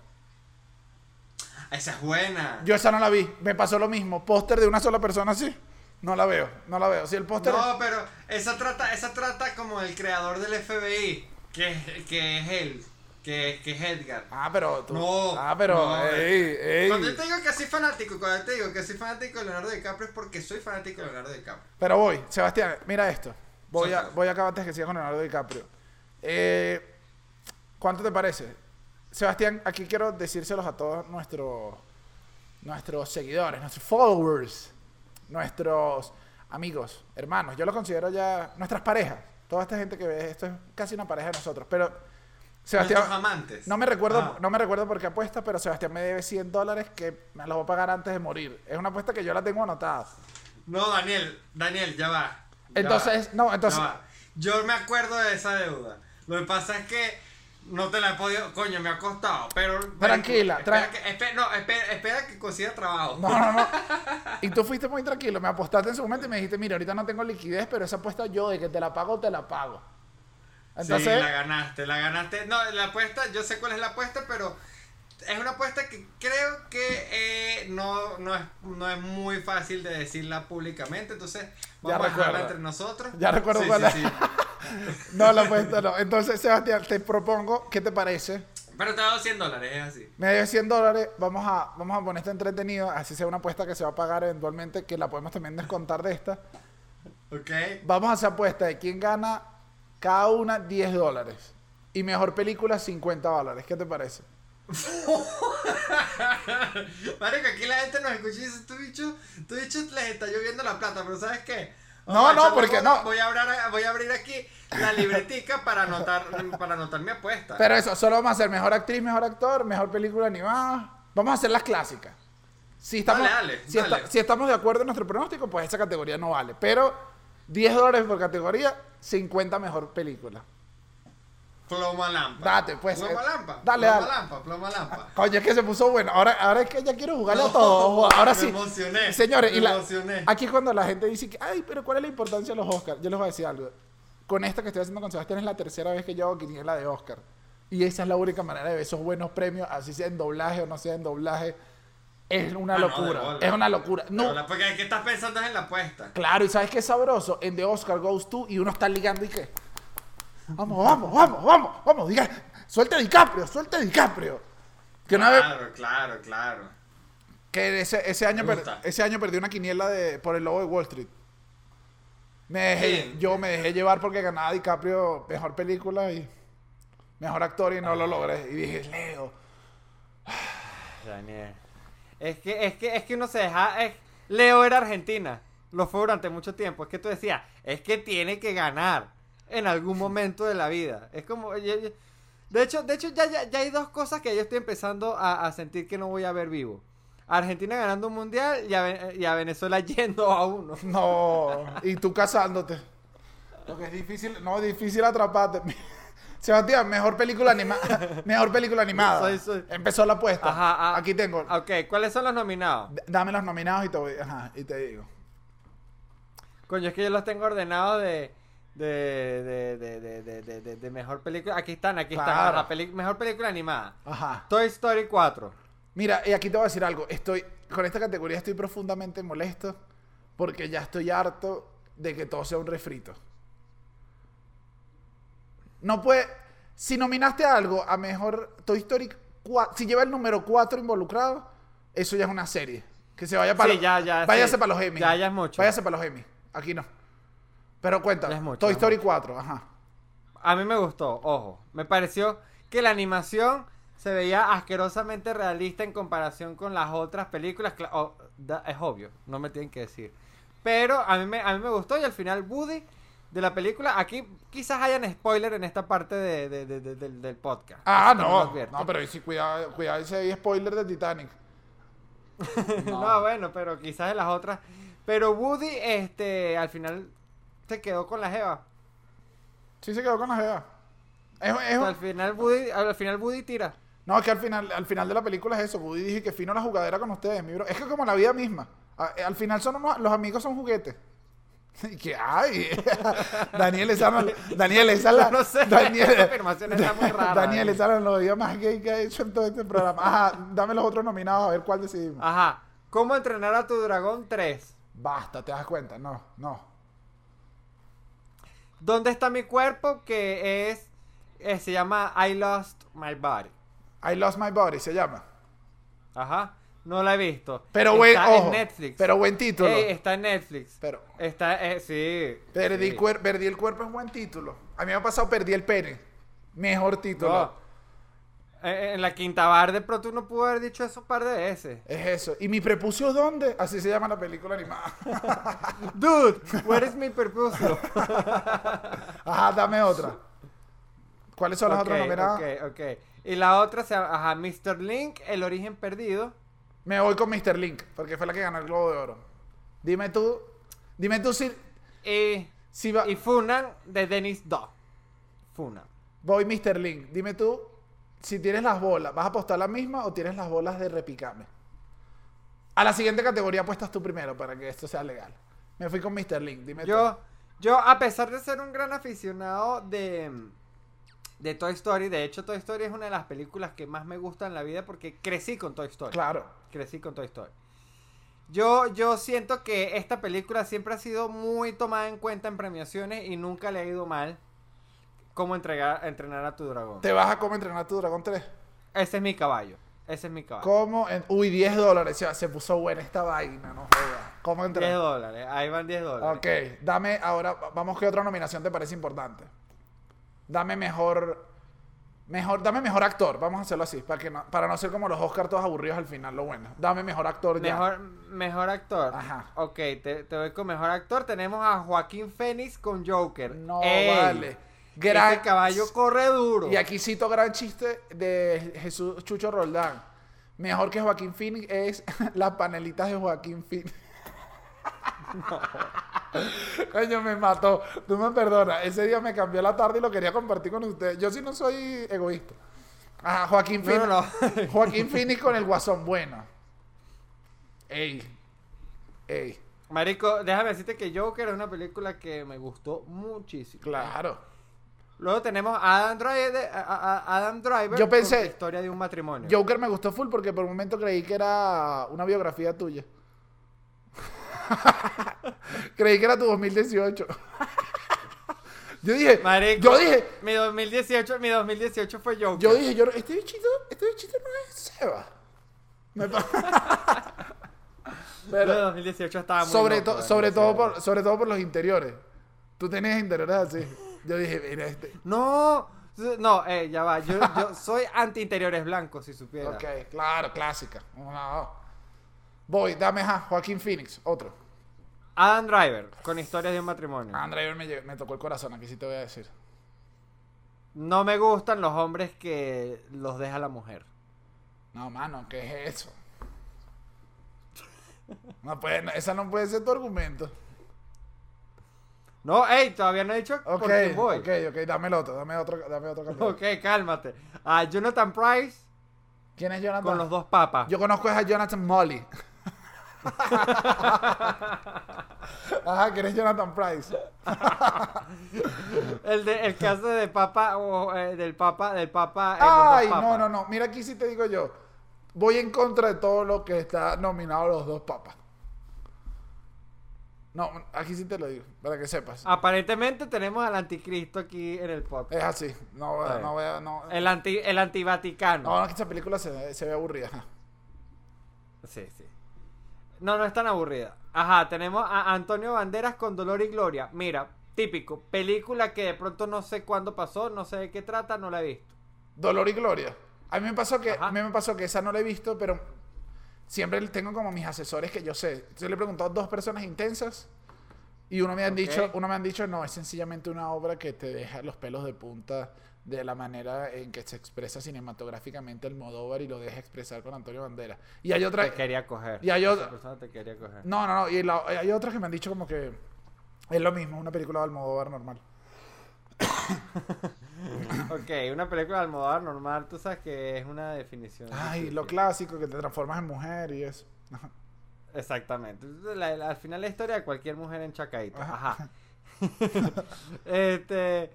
B: Esa es buena.
A: Yo esa no la vi, me pasó lo mismo, póster de una sola persona así, no la veo, no la veo. Si el póster...
B: No, pero esa trata, esa trata como el creador del FBI, que, que es él, que, que es Edgar.
A: Ah, pero tú...
B: No,
A: Ah, pero...
B: no,
A: ey, ey.
B: Cuando yo te digo que soy fanático, cuando te digo que soy fanático de Leonardo DiCaprio es porque soy fanático de Leonardo DiCaprio.
A: Pero voy, Sebastián, mira esto. Voy a, voy acá antes que siga con Leonardo DiCaprio. Eh, ¿Cuánto te parece? Sebastián, aquí quiero decírselos a todos nuestros nuestros seguidores, nuestros followers, nuestros amigos, hermanos. Yo lo considero ya nuestras parejas. Toda esta gente que ve esto es casi una pareja de nosotros. Pero Sebastián,
B: Nuestros amantes.
A: no me recuerdo,
B: Ah.
A: no me recuerdo por qué apuesta, pero Sebastián me debe 100 dólares que me los voy a pagar antes de morir. Es una apuesta que yo la tengo anotada.
B: No, Daniel, Daniel, ya va. ya
A: Entonces,
B: va,
A: no, entonces.
B: Yo me acuerdo de esa deuda. Lo que pasa es que no te la he podido. Coño, me ha costado. Pero.
A: Tranquila,
B: espera
A: tran-
B: que, espera, no, espera, espera que consiga trabajo.
A: No, no, no. Y tú fuiste muy tranquilo. Me apostaste en su momento y me dijiste, mira, ahorita no tengo liquidez, pero esa apuesta yo de que te la pago, te la pago. Entonces,
B: sí, la ganaste, la ganaste. No, la apuesta, yo sé cuál es la apuesta, pero es una apuesta que creo que eh, no, no, es, no es muy fácil de decirla públicamente. Entonces, vamos a dejarla entre nosotros.
A: Ya recuerdo
B: Sí,
A: cuál es.
B: sí.
A: no, la apuesta no. Entonces, Sebastián, te propongo, ¿qué te parece?
B: Pero te dado 100 dólares, es así.
A: Me debes 100 dólares, vamos a, vamos a poner esto entretenido, así sea una apuesta que se va a pagar eventualmente, que la podemos también descontar de esta.
B: ¿Ok?
A: Vamos a hacer apuesta de quién gana cada una 10 dólares. Y mejor película 50 dólares. ¿Qué te parece?
B: Marico, aquí la gente nos escucha y dice, tu bicho, tu bicho les está lloviendo la plata, pero ¿sabes qué?
A: No, no, porque no.
B: Voy a, abrir, voy a abrir aquí la libretica para anotar, para anotar mi apuesta.
A: Pero eso, solo vamos a hacer mejor actriz, mejor actor, mejor película animada. Vamos a hacer las clásicas. Si estamos,
B: Dale, dale,
A: si,
B: dale.
A: si estamos de acuerdo en nuestro pronóstico, pues esa categoría no vale. Pero 10 dólares por categoría, 50 mejor película.
B: Ploma lampa.
A: Date, pues,
B: Ploma
A: eh,
B: lampa.
A: dale,
B: ploma
A: dale.
B: lampa, ploma lampa.
A: Coño, es que se puso bueno. Ahora, ahora es que ya quiero jugarle a
B: No,
A: todo. Ahora
B: me
A: sí.
B: emocioné,
A: Señores,
B: me
A: y la-
B: emocioné.
A: aquí es cuando la gente dice que, ay, pero ¿cuál es la importancia de los Oscars? Yo les voy a decir algo. Con esta que estoy haciendo con Sebastián es la tercera vez que yo hago quiniela de Oscar. Y esa es la única manera de ver esos buenos premios, así sea en doblaje o no sea en doblaje. Es una
B: Ah,
A: locura. es una locura. No,
B: la- Porque ¿qué estás pensando en la apuesta?
A: Claro, y ¿sabes qué es sabroso? En The Oscar Goes To y uno está ligando y qué. Vamos, vamos, vamos, vamos, vamos, diga, suelta DiCaprio, suelta DiCaprio. Que una vez,
B: Claro, claro, claro.
A: que ese, ese año per- ese año perdí una quiniela de, por el lobo de Wall Street. Me dejé, yo me dejé llevar porque ganaba DiCaprio mejor película y mejor actor y no lo logré. Y dije, Leo,
B: Daniel. Es que, es que, es que uno se deja. es- Leo era Argentina. Lo fue durante mucho tiempo. Es que tú decías, es que tiene que ganar en algún momento de la vida. Es como. yo- yo- de hecho, de hecho ya, ya, ya hay dos cosas que yo estoy empezando a, a sentir que no voy a ver vivo. Argentina ganando un mundial y a, y a Venezuela yendo a uno.
A: no, y tú casándote. Lo que es difícil, no, es difícil atraparte. Sebastián, mejor película animada. mejor película animada.
B: Soy- soy-
A: Empezó la apuesta.
B: Ajá, ah,
A: Aquí tengo.
B: Ok, ¿cuáles son los nominados?
A: D- Dame los nominados y te, voy- ajá, y te digo.
B: Coño, es que yo los tengo ordenados de. De, de, de, de, de, de, de- de mejor película. Aquí están, aquí están.
A: Claro.
B: Ajá, peli- mejor película animada.
A: Ajá.
B: Toy Story 4.
A: Mira, y aquí te voy a decir algo. Estoy, con esta categoría estoy profundamente molesto porque ya estoy harto de que todo sea un refrito. No puede. Si nominaste algo a mejor Toy Story 4, si lleva el número 4 involucrado, eso ya es una serie. Que se vaya para
B: Sí, ya, ya,
A: Váyase
B: sí.
A: para los Emmy.
B: Ya, ya es mucho.
A: Váyase para los Emmy. Aquí no. Pero cuenta.
B: Es mucho,
A: Toy Story
B: mucho.
A: 4, ajá.
B: A mí me gustó, ojo. Me pareció que la animación se veía asquerosamente realista en comparación con las otras películas. Oh, da- es obvio, no me tienen que decir. Pero a mí, me, a mí me gustó y al final Woody de la película, aquí quizás hayan spoiler en esta parte de, de- de- de- del, podcast.
A: Ah, no. No, pero sí, cuidado, cuidado, ese hay spoiler de Titanic.
B: No. bueno, pero quizás en las otras. Pero Woody, este, al final se quedó con la Jeva.
A: Sí se quedó con la jeva. Es, es-
B: al final Woody, al final Woody tira.
A: no, es que al final, al final de la película es eso. Woody dije que fino la jugadera con ustedes, mi bro. Es que como la vida misma. A- eh, Al final son unos- los amigos son juguetes. Y que ay, Daniel esa no- Daniel esa la,
B: No sé,
A: Daniel,
B: esa afirmación está muy rara,
A: Daniel lo diga más gay que ha hecho en todo este programa. Ajá, dame los otros nominados a ver cuál decidimos.
B: Ajá. ¿Cómo entrenar a tu dragón 3?
A: Basta, te das cuenta. No, no.
B: ¿Dónde está mi cuerpo? Que es. eh, se llama I Lost My Body.
A: I Lost My Body se llama.
B: Ajá. No la he visto.
A: Pero buen,
B: está
A: ojo,
B: en Netflix.
A: pero buen título.
B: Ey, está en Netflix.
A: Pero
B: Está, eh, sí.
A: perdí,
B: sí.
A: cuer- perdí el cuerpo es buen título. A mí me ha pasado perdí el pene. Mejor título.
B: No. Eh, En la quinta bar de pronto uno pudo haber dicho eso un par de veces.
A: Es eso. ¿Y mi prepucio dónde? Así se llama la película animada.
B: Dude, where is my purpose?
A: Ajá, dame otra. ¿Cuáles son las otras nominadas?
B: Ok, ok. Y la otra se llama, ajá, Mr. Link, El Origen Perdido.
A: Me voy con Mr. Link, porque fue la que ganó el Globo de Oro. Dime tú, dime tú si,
B: Y,
A: si va,
B: y Funan de Dennis Do. Funan.
A: voy Mr. Link. Dime tú si tienes las bolas, ¿vas a apostar la misma o tienes las bolas de repicame? A la siguiente categoría apuestas tú primero para que esto sea legal. Me fui con Mr. Link, dime tú.
B: Yo, yo, a pesar de ser un gran aficionado de, de Toy Story, de hecho Toy Story es una de las películas que más me gusta en la vida porque crecí con Toy Story.
A: Claro.
B: Crecí con Toy Story. Yo, yo siento que esta película siempre ha sido muy tomada en cuenta en premiaciones y nunca le ha ido mal cómo entregar, entrenar a tu dragón.
A: ¿Te vas a cómo entrenar tu Dragón 3?
B: Ese es mi caballo. Ese es mi caballo.
A: ¿Cómo? en- uy, 10 dólares. Se, puso buena esta vaina, no jodas. ¿Cómo
B: 10
A: entrenar?
B: dólares. Ahí van 10 dólares.
A: Ok, dame ahora, vamos que otra nominación te parece importante. Dame mejor, mejor, dame mejor actor, vamos a hacerlo así, para que no, para no ser como los Oscars todos aburridos al final, lo bueno. Dame mejor actor ya.
B: Mejor, mejor actor.
A: Ajá.
B: Ok, te, te voy con mejor actor. Tenemos a Joaquín Phoenix con Joker.
A: No
B: Ey,
A: vale. Gran-
B: Ese caballo corre duro.
A: Y aquí cito gran chiste de Jesús Chucho Roldán. Mejor que Joaquín Phoenix es las panelitas de Joaquín Phoenix. Coño, me mató. Tú me perdonas. Ese día me cambió la tarde y lo quería compartir con ustedes. Yo sí no soy egoísta. Ajá, Joaquín Phoenix.
B: no, no.
A: Joaquín Phoenix con el guasón bueno. Ey. Ey.
B: Marico, déjame decirte que Joker es una película que me gustó muchísimo.
A: Claro.
B: Luego tenemos a Adam Driver, a Adam Driver
A: Yo pensé-
B: con la historia de un matrimonio.
A: Joker me gustó full porque por un momento creí que era una biografía tuya. creí que era tu 2018. yo dije,
B: Marico,
A: yo dije,
B: mi 2018, mi 2018 fue Joker.
A: yo dije, yo, este bichito, este bichito no es Seba. Me Pero
B: 2018 estaba muy
A: sobre,
B: loco,
A: to- sobre todo por, sobre todo por los interiores. Tú tenías interiores así. Yo dije, mira este.
B: No, no, eh, ya va. Yo, yo soy anti interiores blancos, si supiera.
A: Ok, claro, clásica. Voy, dame a Joaquín Phoenix, otro.
B: Adam Driver, con historias de un matrimonio.
A: Me, lle- me tocó el corazón, aquí sí te voy a decir.
B: No me gustan los hombres que los deja la mujer.
A: No, mano, ¿qué es eso? No puede, no, esa no puede ser tu argumento.
B: No, hey, todavía no he dicho
A: Ok,
B: por quién voy.
A: ok, ok, dame el otro, dame otro, dame otro campeón.
B: Ok, cálmate. A Jonathan Price
A: ¿Quién es Jonathan?
B: con los dos papas.
A: Yo conozco a Jonathan Molly. Ajá, ¿quién es Jonathan Price?
B: El, de, el caso de papa o eh, del papa del papa. eh,
A: Ay, no, no, no. Mira, aquí sí te digo yo. Voy en contra de todo lo que está nominado a los dos papas. No, aquí sí te lo digo, para que sepas.
B: Aparentemente tenemos al anticristo aquí en el podcast.
A: Es así. No, no voy a. No,
B: El anti el antivaticano.
A: no, que esta película se, se ve aburrida.
B: Sí, sí. No, no es tan aburrida. Ajá, tenemos a Antonio Banderas con Dolor y Gloria. Mira, típico. Película que de pronto no sé cuándo pasó, no sé de qué trata, no la he visto.
A: Dolor y Gloria. A mí me pasó que,
B: Ajá.
A: a mí me pasó que esa no la he visto, pero siempre tengo como mis asesores que yo sé. Yo le he preguntado a dos personas intensas y uno me han dicho, uno me han dicho, no, es sencillamente una obra que te deja los pelos de punta de la manera en que se expresa cinematográficamente el Modóvar y lo deja expresar con Antonio Banderas. Y hay otra,
B: Te quería coger.
A: Y hay otra-
B: persona te quería coger.
A: no, no, no, y la- hay otras que me han dicho como que es lo mismo, una película de Almodóvar normal.
B: Ok, una película de Almodóvar normal, tú sabes que es una definición.
A: Ay,
B: difícil.
A: lo clásico, que te transformas en mujer y eso.
B: Exactamente. La- la- al final la historia de cualquier mujer en Chacaito.
A: Ajá.
B: Ajá. este.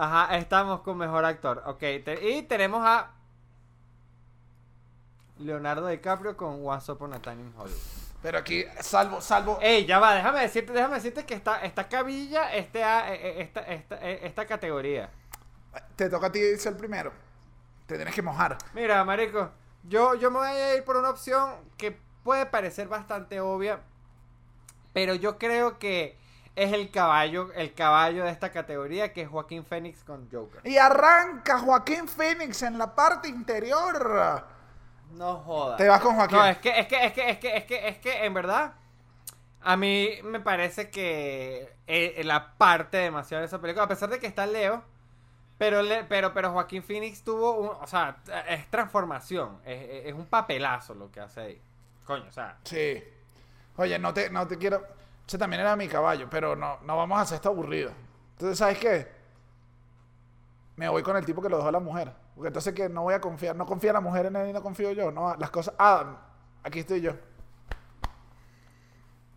B: Ajá, estamos con mejor actor. Ok, te- y tenemos a Leonardo DiCaprio con Once Upon a Time in Hollywood.
A: Pero aquí, salvo, salvo,
B: Ey, ya va, déjame decirte, déjame decirte que está, esta cabilla, este, a- eh, eh, esta, esta, eh, esta categoría.
A: Te toca a ti ser el primero. Te tienes que mojar.
B: Mira, marico, yo, yo me voy a ir por una opción que puede parecer bastante obvia, pero yo creo que es el caballo, el caballo de esta categoría, que es Joaquín Phoenix con Joker.
A: Y arranca Joaquín Phoenix en la parte interior.
B: No jodas.
A: Te vas con Joaquín.
B: No, es que, es que, es que, es que, es que, es que, en verdad, a mí me parece que eh, la parte demasiado de esa película, a pesar de que está Leo, pero, le- pero, pero Joaquín Phoenix tuvo, un, o sea, es transformación, es, es- un papelazo lo que hace ahí. Coño, o sea,
A: Sí. Oye, no te, no te quiero. Ese también era mi caballo, pero no, no vamos a hacer esto aburrido. Entonces, ¿sabes qué? Me voy con el tipo que lo dejó a la mujer. Porque entonces que no voy a confiar, no confía la mujer en él y no confío yo. No, las cosas. Ah, aquí estoy yo.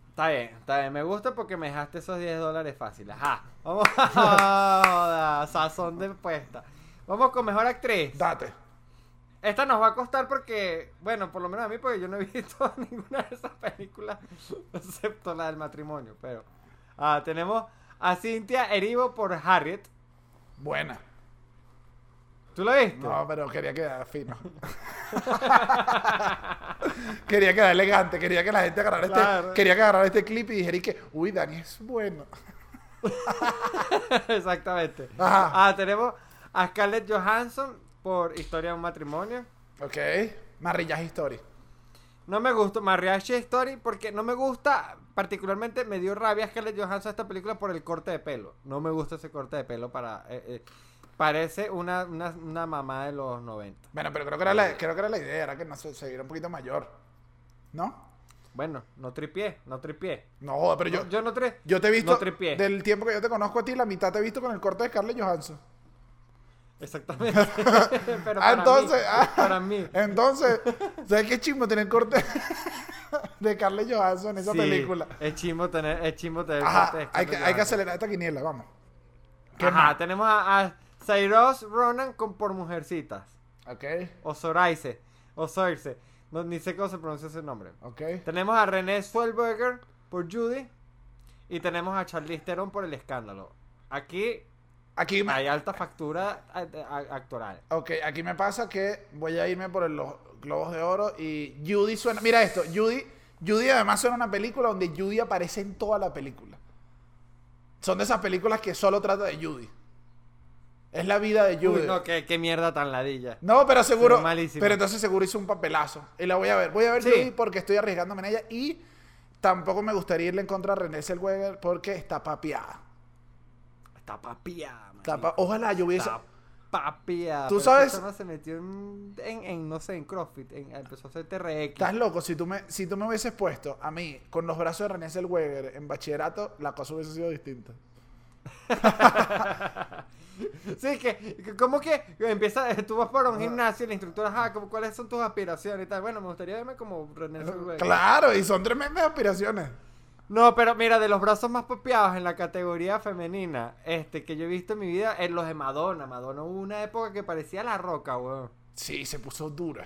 B: está bien, está bien, me gusta porque me dejaste esos 10 dólares fáciles. Ajá, vamos a sazón de puesta. Vamos con mejor actriz.
A: Date.
B: Esta nos va a costar porque, bueno, por lo menos a mí, porque yo no he visto ninguna de esas películas, excepto la del matrimonio, pero... Ah, tenemos a Cynthia Erivo por Harriet.
A: Buena.
B: ¿Tú lo viste?
A: No, pero quería quedar fino. quería quedar elegante, quería que la gente agarrara
B: Claro.
A: este, quería que agarrara este clip y dijera y que, uy, Dani es bueno.
B: Exactamente.
A: Ajá.
B: Ah, tenemos a Scarlett Johansson por Historia de un matrimonio.
A: Ok. Marrillaje Story.
B: No me gustó Mariachi Story porque no me gusta, particularmente me dio rabia Scarlett Johansson esta película por el corte de pelo. No me gusta ese corte de pelo para... eh, eh, parece una, una, una mamá de los 90.
A: Bueno, pero creo que era la, creo que era la idea, era que no se, se viera un poquito mayor. ¿No?
B: Bueno, no tripié, no tripié.
A: No, pero yo,
B: yo no tri...
A: yo te he visto,
B: no
A: del tiempo que yo te conozco a ti, la mitad te he visto con el corte de Scarlett Johansson.
B: Exactamente. Pero
A: Ah,
B: para
A: entonces,
B: mí,
A: ah,
B: para mí.
A: Entonces, ¿sabes qué chismo tener corte de Scarlett Johansson en esa
B: Sí,
A: película?
B: Es chimbo tener, es chimbo tener
A: Ajá,
B: corte de
A: hay que, hay que acelerar esta quiniela, vamos. ¿Qué
B: Ajá,
A: más?
B: tenemos a, a Cyrus Ronan con por mujercitas.
A: Ok,
B: O Zoraise. O Zoirse. No, ni sé cómo se pronuncia ese nombre.
A: ok.
B: Tenemos a René Zellweger por Judy. Y tenemos a Charlize Theron por el escándalo. Aquí
A: Aquí me,
B: hay alta factura actoral.
A: ok, aquí me pasa que voy a irme por los globos de oro y Judy suena... Mira esto, Judy, Judy además suena una película donde Judy aparece en toda la película. Son de esas películas que solo trata de Judy. Es la vida de Judy.
B: Uy, no, qué, qué mierda tan ladilla.
A: No, pero seguro.
B: Pero malísimo.
A: Pero entonces seguro hizo un papelazo. Y la voy a ver. Voy a ver
B: Sí.
A: Judy porque estoy arriesgándome en ella. Y tampoco me gustaría irle en contra a René Zellweger porque está papiada. Pa- Ojalá yo hubiese.
B: Papiada.
A: Tú sabes-
B: se metió en, en, en, no sé, en CrossFit. en- empezó a hacer TRX.
A: Estás loco. Si tú, me, si tú me hubieses puesto a mí con los brazos de René Zellweger en bachillerato, la cosa hubiese sido distinta.
B: Sí, que, que como que empieza, tú vas para un gimnasio y la instructora, ah, como, ¿cuáles son tus aspiraciones y tal? Bueno, me gustaría verme como René Zellweger.
A: Claro, y son tremendas aspiraciones.
B: No, pero mira, de los brazos más papeados en la categoría femenina, este, que yo he visto en mi vida, es los de Madonna. Madonna hubo una época que parecía la roca, weón.
A: Sí, se puso dura.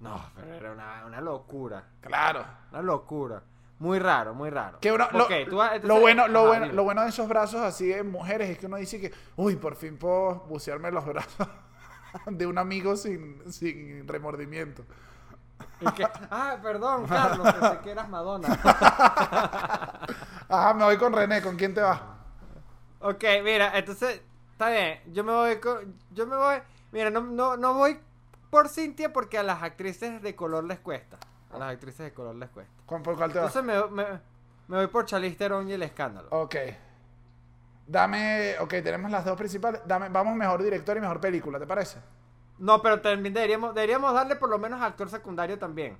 B: No, pero era una, una locura.
A: Claro.
B: Una locura. Muy raro, muy raro.
A: Que uno- lo,
B: Ok, tú vas- entonces-
A: lo bueno, lo, bueno, lo bueno de esos brazos así en mujeres es que uno dice que, uy, por fin puedo bucearme los brazos de un amigo sin, sin remordimiento.
B: Y que, ah, perdón, Carlos, pensé que eras Madonna.
A: Ajá, me voy con René, ¿con quién te vas?
B: ok, mira, entonces, está bien. Yo me voy con. Yo me voy. Mira, no, no, no voy por Cintia porque a las actrices de color les cuesta. A las actrices de color les cuesta.
A: ¿Con, ¿Por cuál te vas?
B: Entonces me, me, me voy por Charlize Theron y el escándalo.
A: Ok. Dame, ok, tenemos las dos principales. Dame, vamos mejor director y mejor película, ¿te parece?
B: No, pero también deberíamos, deberíamos darle por lo menos actor secundario también.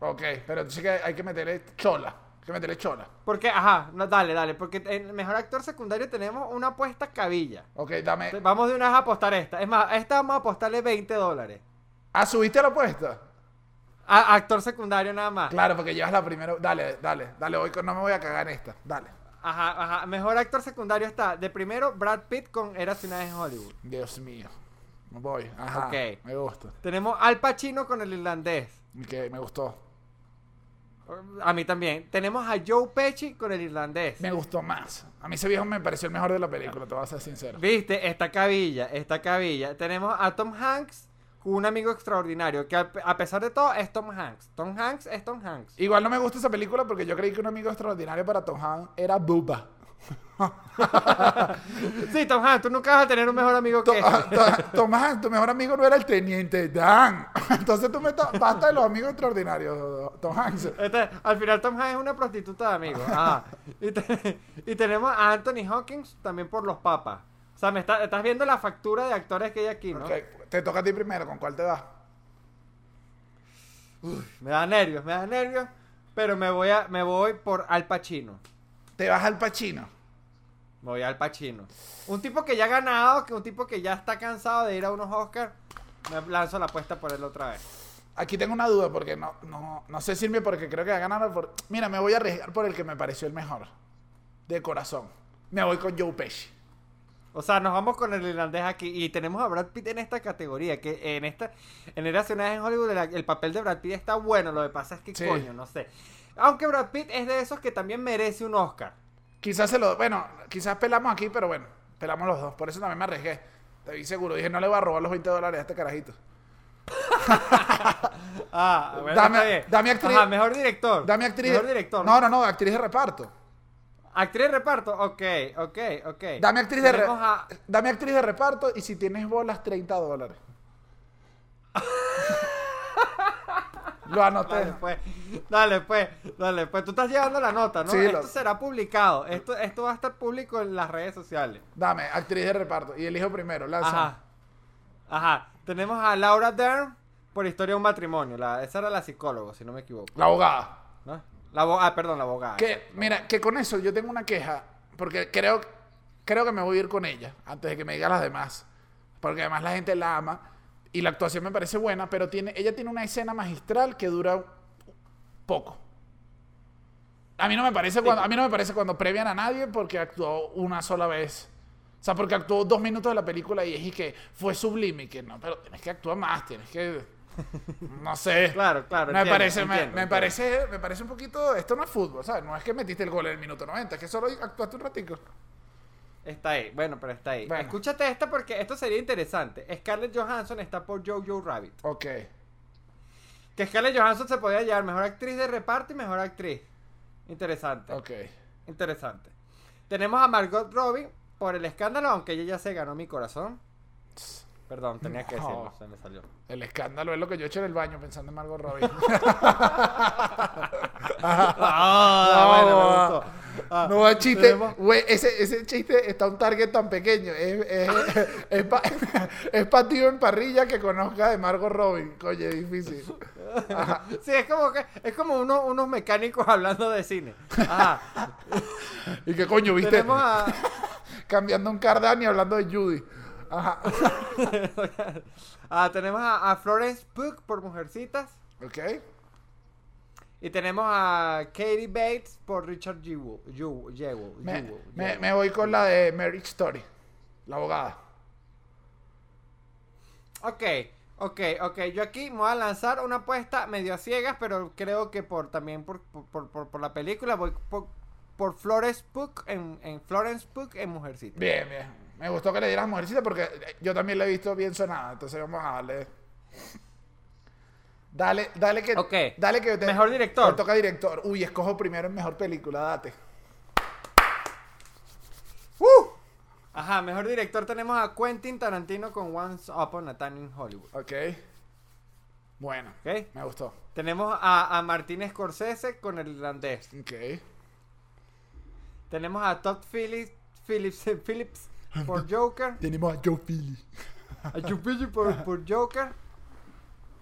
A: Ok, pero entonces que hay que meterle chola. Hay que meterle chola.
B: Porque, ajá, no, dale, dale. Porque en mejor actor secundario tenemos una apuesta cabilla.
A: Ok, dame.
B: Vamos de una vez a apostar esta. Es más, a esta vamos a apostarle 20 dólares.
A: Ah, ¿subiste la apuesta?
B: A actor secundario nada más.
A: Claro, porque llevas la primera. Dale, dale, dale, con- no me voy a cagar en esta. Dale.
B: Ajá, ajá. Mejor actor secundario está de primero Brad Pitt con Eras una vez en Hollywood.
A: Dios mío. Me voy. Ajá.
B: Ok.
A: Me gusta.
B: Tenemos Al Pacino con el irlandés.
A: Que me gustó.
B: A mí también. Tenemos a Joe Pesci con el irlandés.
A: Me gustó más. A mí ese viejo me pareció el mejor de la película, te voy a ser sincero.
B: Viste, esta cabilla, esta cabilla. Tenemos a Tom Hanks con un amigo extraordinario. Que a, a pesar de todo es Tom Hanks. Tom Hanks es Tom Hanks.
A: Igual no me gusta esa película porque yo creí que un amigo extraordinario para Tom Hanks era Bubba.
B: Sí, Tom Hanks, tú nunca vas a tener un mejor amigo que
A: ah,
B: este.
A: to- Tom Hanks, tu mejor amigo no era el teniente Dan. Entonces tú me basta de los amigos extraordinarios, Tom Hanks.
B: Este, al final Tom Hanks es una prostituta de amigos. Ajá. Y, te- y tenemos a Anthony Hawkins también por los papas. O sea, me está- estás viendo la factura de actores que hay aquí, ¿no?
A: Te toca a ti primero, ¿con cuál te vas?
B: Me da nervios, me da nervios. Pero me voy, a, me voy por Al Pacino.
A: Te vas al Pachino.
B: Me voy al Pacino. Un tipo que ya ha ganado, que un tipo que ya está cansado de ir a unos Oscars. Me lanzo la apuesta por él otra vez.
A: Aquí tengo una duda porque no, no, no sé si irme porque creo que va a ganar. Por... Mira, me voy a arriesgar por el que me pareció el mejor. De corazón. Me voy con Joe Pesci.
B: O sea, nos vamos con el irlandés aquí y tenemos a Brad Pitt en esta categoría, que en esta, en vez en Hollywood el papel de Brad Pitt está bueno, lo que pasa es que
A: Sí.
B: coño, no sé. Aunque Brad Pitt es de esos que también merece un Oscar.
A: Quizás se lo. Bueno, quizás pelamos aquí, pero bueno, pelamos los dos. Por eso también me arriesgué. Te vi seguro. Dije, no le voy a robar los 20 dólares a este carajito.
B: Ah, bueno,
A: Dame- dame actriz-
B: Ajá, mejor director.
A: Dame actriz.
B: Mejor director.
A: No, no, no, actriz de reparto.
B: Actriz de reparto, ok, ok, ok.
A: Dame actriz de, re-
B: a-
A: Dame actriz de reparto y si tienes bolas, 30 dólares. Lo anoté.
B: Dale, pues. Dale, pues. Dale, pues. Tú estás llevando la nota, ¿no?
A: Sí,
B: esto
A: lo-
B: será publicado. Esto, esto va a estar público en las redes sociales.
A: Dame, actriz de reparto. Y elijo primero, lanza.
B: Ajá. Ajá. Tenemos a Laura Dern por Historia de un matrimonio. La, esa era la psicóloga, si no me equivoco.
A: La abogada.
B: ¿no? La ah, perdón, la abogada.
A: Que, mira, que con eso yo tengo una queja, porque creo, creo que me voy a ir con ella, antes de que me diga las demás. Porque además la gente la ama y la actuación me parece buena, pero tiene, ella tiene una escena magistral que dura poco. A mí no me parece cuando, a mí no me parece cuando premian a nadie porque actuó una sola vez. O sea, porque actuó dos minutos de la película y es y que fue sublime y que no, pero tienes que actuar más, tienes que no sé.
B: Claro, claro,
A: Me
B: entiendo,
A: parece, me-
B: entiendo,
A: me,
B: entiendo.
A: parece, me parece un poquito. Esto no es fútbol, ¿sabes? No es que metiste el gol en el minuto 90, es que solo actuaste un ratico.
B: Está ahí, bueno, pero está ahí.
A: Bueno.
B: Escúchate esta porque esto sería interesante. Scarlett Johansson está por Jojo Rabbit.
A: Ok.
B: Que Scarlett Johansson se podía llevar mejor actriz de reparto y mejor actriz. Interesante.
A: Ok.
B: Interesante. Tenemos a Margot Robbie por el escándalo, aunque ella ya se ganó mi corazón. Perdón, tenía que
A: No.
B: decirlo, se me salió.
A: El escándalo es lo que yo he hecho en el baño pensando en Margot Robbie.
B: Ah, bueno, me gustó. Ah,
A: No va chiste.
B: tenemos-
A: Güey, ese, ese chiste está un target tan pequeño. Es, es, es, pa- es pa' tío en parrilla que conozca de Margot Robbie. Coño, es difícil.
B: Sí, es como que es como uno- unos mecánicos hablando de cine. Ajá.
A: Y que coño, viste,
B: Tenemos a
A: cambiando un Cardani hablando de Judy. Ajá.
B: Ah, tenemos a, a Florence Pugh por Mujercitas.
A: Ok.
B: Y tenemos a Katie Bates por Richard Jewell. Jewell, Jewell,
A: Me,
B: Jewell,
A: me- voy con la de Marriage Story. La abogada.
B: Ok, ok, ok. Yo aquí me voy a lanzar una apuesta medio a ciegas, pero creo que por también por, por, por- por- la película voy por, por Florence Pugh en, en Florence Pugh en Mujercitas.
A: Bien, bien. Me gustó que le dieras mujercita porque yo también la he visto bien sonada. Entonces vamos a darle. Dale, dale que.
B: Ok.
A: Dale que te-
B: Mejor director.
A: Te toca director. Uy, escojo primero en mejor película, date.
B: Ajá, mejor director tenemos a Quentin Tarantino con Once Upon a Time in Hollywood.
A: Ok. Bueno,
B: ¿Ok?
A: me gustó.
B: Tenemos a, a Martin Scorsese con el irlandés.
A: Ok.
B: Tenemos a Todd Phillips, Phillips, Phillips por Joker.
A: Tenemos a Joe Philly.
B: A Joe Phillips por, por Joker.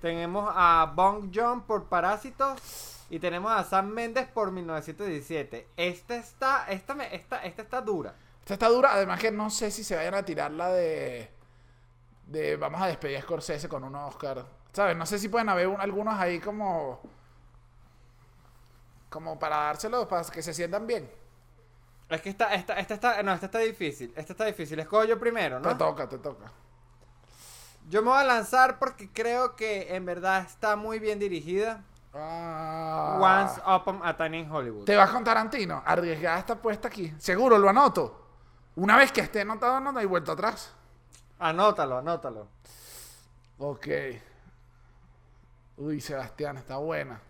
B: Tenemos a Bong Joon por Parásitos. Y tenemos a Sam Mendes por 1917. Esta está, esta, me, esta, esta está dura.
A: Esta está dura. Además que no sé si se vayan a tirar la de... De vamos a despedir a Scorsese con un Oscar. ¿Sabes? No sé si pueden haber un- algunos ahí como... Como para dárselos, para que se sientan bien.
B: Es que esta, esta, esta está, no, esta está difícil. Esta está difícil. Escojo yo primero,
A: Te
B: ¿no?
A: toca, te toca.
B: Yo me voy a lanzar porque creo que en verdad está muy bien dirigida.
A: Ah.
B: Once Upon a Time in Hollywood.
A: ¿Te vas con Tarantino? Arriesgada esta puesta aquí. Seguro, lo anoto. Una vez que esté anotado, no hay vuelta atrás.
B: Anótalo, anótalo.
A: Ok. Uy, Sebastián, está buena.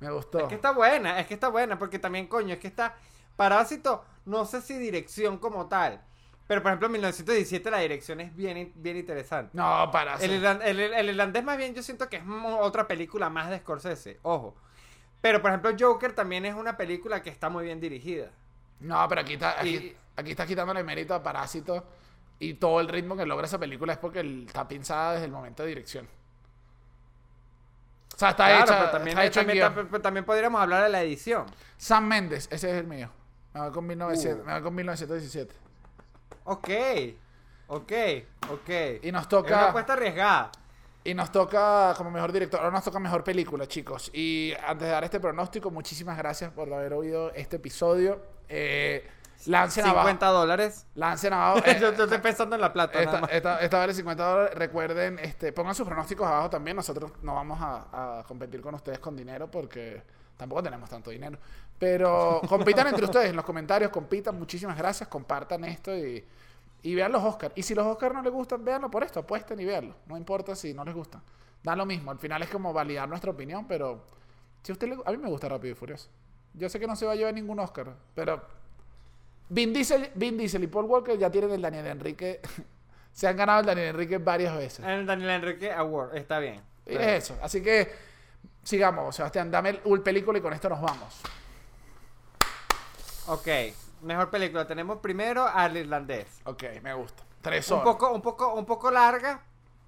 A: Me gustó.
B: Es que está buena, es que está buena, porque también, coño, es que está. Parásito, no sé si dirección como tal. Pero por ejemplo, en 1917 la dirección es bien, bien interesante.
A: No, para.
B: El, irlan- el- el irlandés, más bien, yo siento que es otra película más de Scorsese, ojo. Pero por ejemplo, Joker también es una película que está muy bien dirigida.
A: No, pero aquí, está, aquí,
B: Y-
A: aquí estás quitándole mérito a Parásito. Y todo el ritmo que logra esa película es porque el- está pensada desde el momento de dirección. O sea, está
B: Claro,
A: hecha.
B: pero también,
A: está hecho
B: también, pero también podríamos hablar de la edición.
A: Sam Méndez, ese es el mío. Me voy con, 1900
B: Uh.
A: me voy con 1917.
B: Ok, ok, ok.
A: Y nos
B: Es
A: toca.
B: una apuesta arriesgada.
A: Y nos toca como mejor director, ahora nos toca mejor película, chicos. Y antes de dar este pronóstico, muchísimas gracias por haber oído este episodio. Eh, lancen
B: 50
A: abajo.
B: dólares.
A: Lancen abajo. eh,
B: yo, yo estoy pensando en la plata. nada
A: esta,
B: más.
A: esta, esta vale 50 dólares. Recuerden, este, pongan sus pronósticos abajo también. Nosotros no vamos a, a competir con ustedes con dinero porque tampoco tenemos tanto dinero. Pero compitan entre ustedes en los comentarios, compitan. Muchísimas gracias. Compartan esto y, y vean los Oscars. Y si los Oscars no les gustan, véanlo por esto. Apuesten y véanlo. No importa si no les gustan. Da lo mismo. Al final es como validar nuestra opinión, pero si a usted le, a mí me gusta Rápido y Furioso. Yo sé que no se va a llevar ningún Oscar, pero Vin Diesel, Vin Diesel y Paul Walker ya tienen el Daniel Enrique. se han ganado el Daniel Enrique varias veces.
B: El Daniel Enrique Award, está bien.
A: Y es eso. Así que Sigamos, Sebastián, dame el, el película y con esto nos vamos.
B: Ok, mejor película. Tenemos primero al irlandés.
A: Ok, me gusta. Tres
B: Un
A: horas.
B: poco, un poco, un poco larga,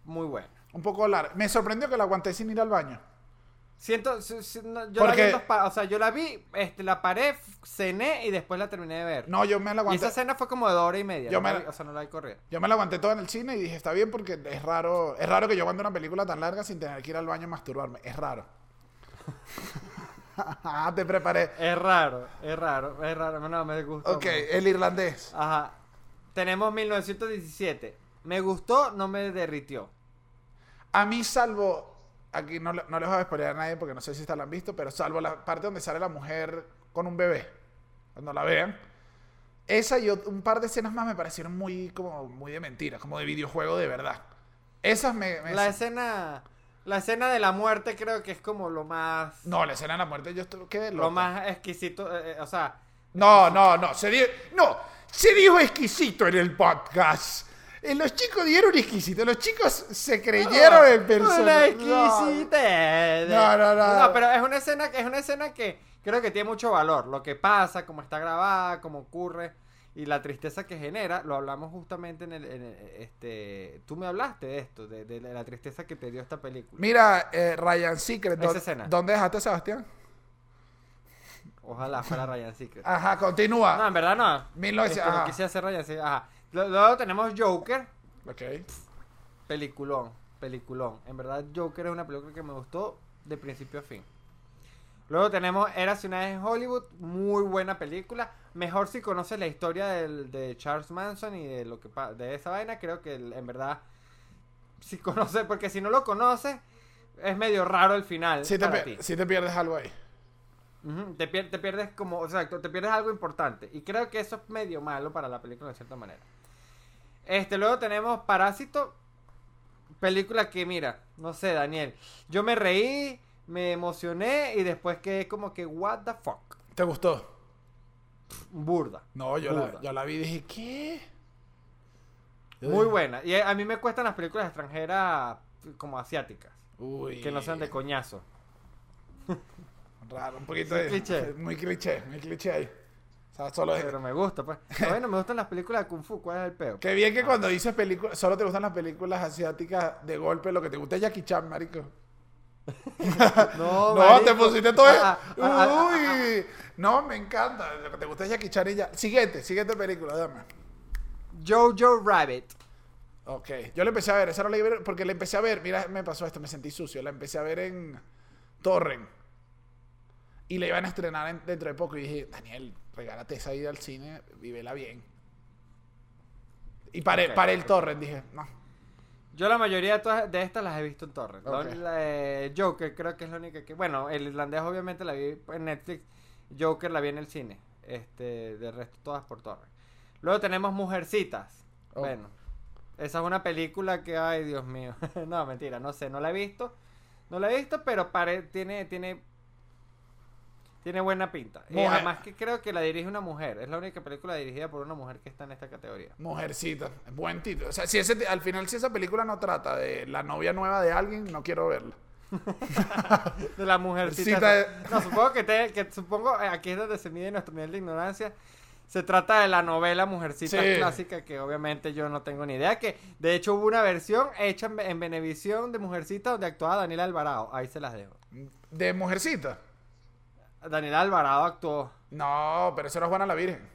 B: muy buena.
A: Un poco larga. Me sorprendió que la aguanté sin ir al baño.
B: Siento, si- si- no, yo la vi
A: Porque-
B: en dos pa- o sea, yo la vi, este, la paré, cené y después la terminé de ver.
A: No, yo me la
B: y
A: aguanté.
B: esa cena fue como de hora y media.
A: Yo me
B: la
A: la-
B: vi- o sea, no la vi corrida.
A: Yo me la aguanté toda en el cine y dije, está bien porque es raro, es raro que yo aguante una película tan larga sin tener que ir al baño a masturbarme. Es raro. Te preparé.
B: Es raro, es raro, es raro. No, me gustó.
A: Ok,
B: mucho.
A: el irlandés.
B: Ajá. Tenemos 1917. Me gustó, no me derritió.
A: A mí salvo, aquí no, no les voy a spoilear a nadie porque no sé si esta la han visto, pero salvo la parte donde sale la mujer con un bebé, cuando la vean. Esa y un par de escenas más me parecieron muy, como, muy de mentira, como de videojuego de verdad. Esas me... me-
B: La escena, la escena de la muerte creo que es como lo más,
A: No, la escena de la muerte yo estuve... quedé
B: lo
A: loco.
B: más exquisito, eh, eh, o sea,
A: No, no, no. Se dijo, no, se dijo exquisito en el podcast. Eh, Los chicos dieron exquisito. Los chicos se creyeron el
B: Una
A: personaje.
B: exquisitez.
A: No, no, no.
B: No, pero es una escena, es una escena que creo que tiene mucho valor. Lo que pasa, cómo está grabada, cómo ocurre y la tristeza que genera. Lo hablamos justamente en el, en el- este. Tú me hablaste de esto, de, de la tristeza que te dio esta película.
A: Mira, eh, Ryan Secret. ¿dó-
B: escena.
A: ¿Dónde dejaste a Sebastián?
B: Ojalá fuera Ryan Secret.
A: Ajá, continúa.
B: No, en verdad no.
A: 1900,
B: Este, no quise hacer Ryan Secret. Ajá. Lu- Luego tenemos Joker.
A: Ok.
B: Peliculón, peliculón. En verdad, Joker es una película que me gustó de principio a fin. Luego tenemos Érase una vez en Hollywood, muy buena película. Mejor si conoces la historia del- de Charles Manson y de lo que de esa vaina, creo que en verdad si conoces, porque si no lo conoces es medio raro el final
A: Si te,
B: para
A: pe-
B: ti.
A: si te pierdes algo ahí.
B: Te, pier- te pierdes como, exacto, te pierdes algo importante. Y creo que eso es medio malo para la película de cierta manera. Este, luego tenemos Parásito. Película que, mira, no sé, Daniel. Yo me reí, me emocioné y después quedé como que, what the fuck.
A: ¿Te gustó?
B: Burda.
A: No, yo la,
B: Burda.
A: yo la vi y dije, ¿qué? Yo
B: Muy
A: dije,
B: buena. Y a mí me cuestan las películas extranjeras como asiáticas.
A: Uy.
B: Que no sean de coñazo.
A: Raro, un poquito de.
B: cliché.
A: Muy cliché, muy cliché ahí. O sea, solo es.
B: Pero me gusta, pues. Bueno, me gustan las películas de Kung Fu. ¿Cuál es el peo?
A: Qué bien que cuando dices películas, solo te gustan las películas asiáticas de golpe, lo que te gusta es Jackie Chan, marico.
B: No,
A: No,
B: marico.
A: te pusiste todo.
B: Ah, ah, ah, ah, ah,
A: Uy, no, me encanta. Lo que te gusta es Jackie Chan y ya. Siguiente, siguiente película, dame.
B: Jojo Rabbit.
A: Ok, yo la empecé a ver, esa no la iba a ver porque la empecé a ver, mira, me pasó esto, me sentí sucio, la empecé a ver en Torrent. Y la iban a estrenar en- dentro de poco y dije, Daniel, regálate esa ida al cine, vívela bien. Y paré,
B: Ok,
A: paré el. Torrent, dije, no.
B: Yo la mayoría de, todas, de estas las he visto en Torrent. La-
A: Ok.
B: La, Joker creo que es la única que... Bueno, el irlandés obviamente la vi en Netflix. Joker la vi en el cine. Este, de resto todas por Torrent. Luego tenemos Mujercitas.
A: Oh.
B: Bueno, esa es una película que, ay Dios mío. no, mentira, no sé, no la he visto. No la he visto, pero pare, tiene, tiene, tiene buena pinta. Y
A: Mujer-
B: además que creo que la dirige una mujer. Es la única película dirigida por una mujer que está en esta categoría.
A: Mujercita, buen título. O sea, si ese, al final si esa película no trata de la novia nueva de alguien, no quiero verla.
B: De la mujercita.
A: Cita de-
B: No, supongo que, te- que supongo eh, aquí es donde se mide nuestro nivel de ignorancia. Se trata de la novela Mujercita
A: Sí.
B: clásica que obviamente yo no tengo ni idea. Que de hecho hubo una versión hecha en, en Venevisión de Mujercita donde actuaba Daniela Alvarado. Ahí se las dejo.
A: ¿De Mujercita?
B: Daniela Alvarado actuó.
A: No, pero eso no es Juana la Virgen.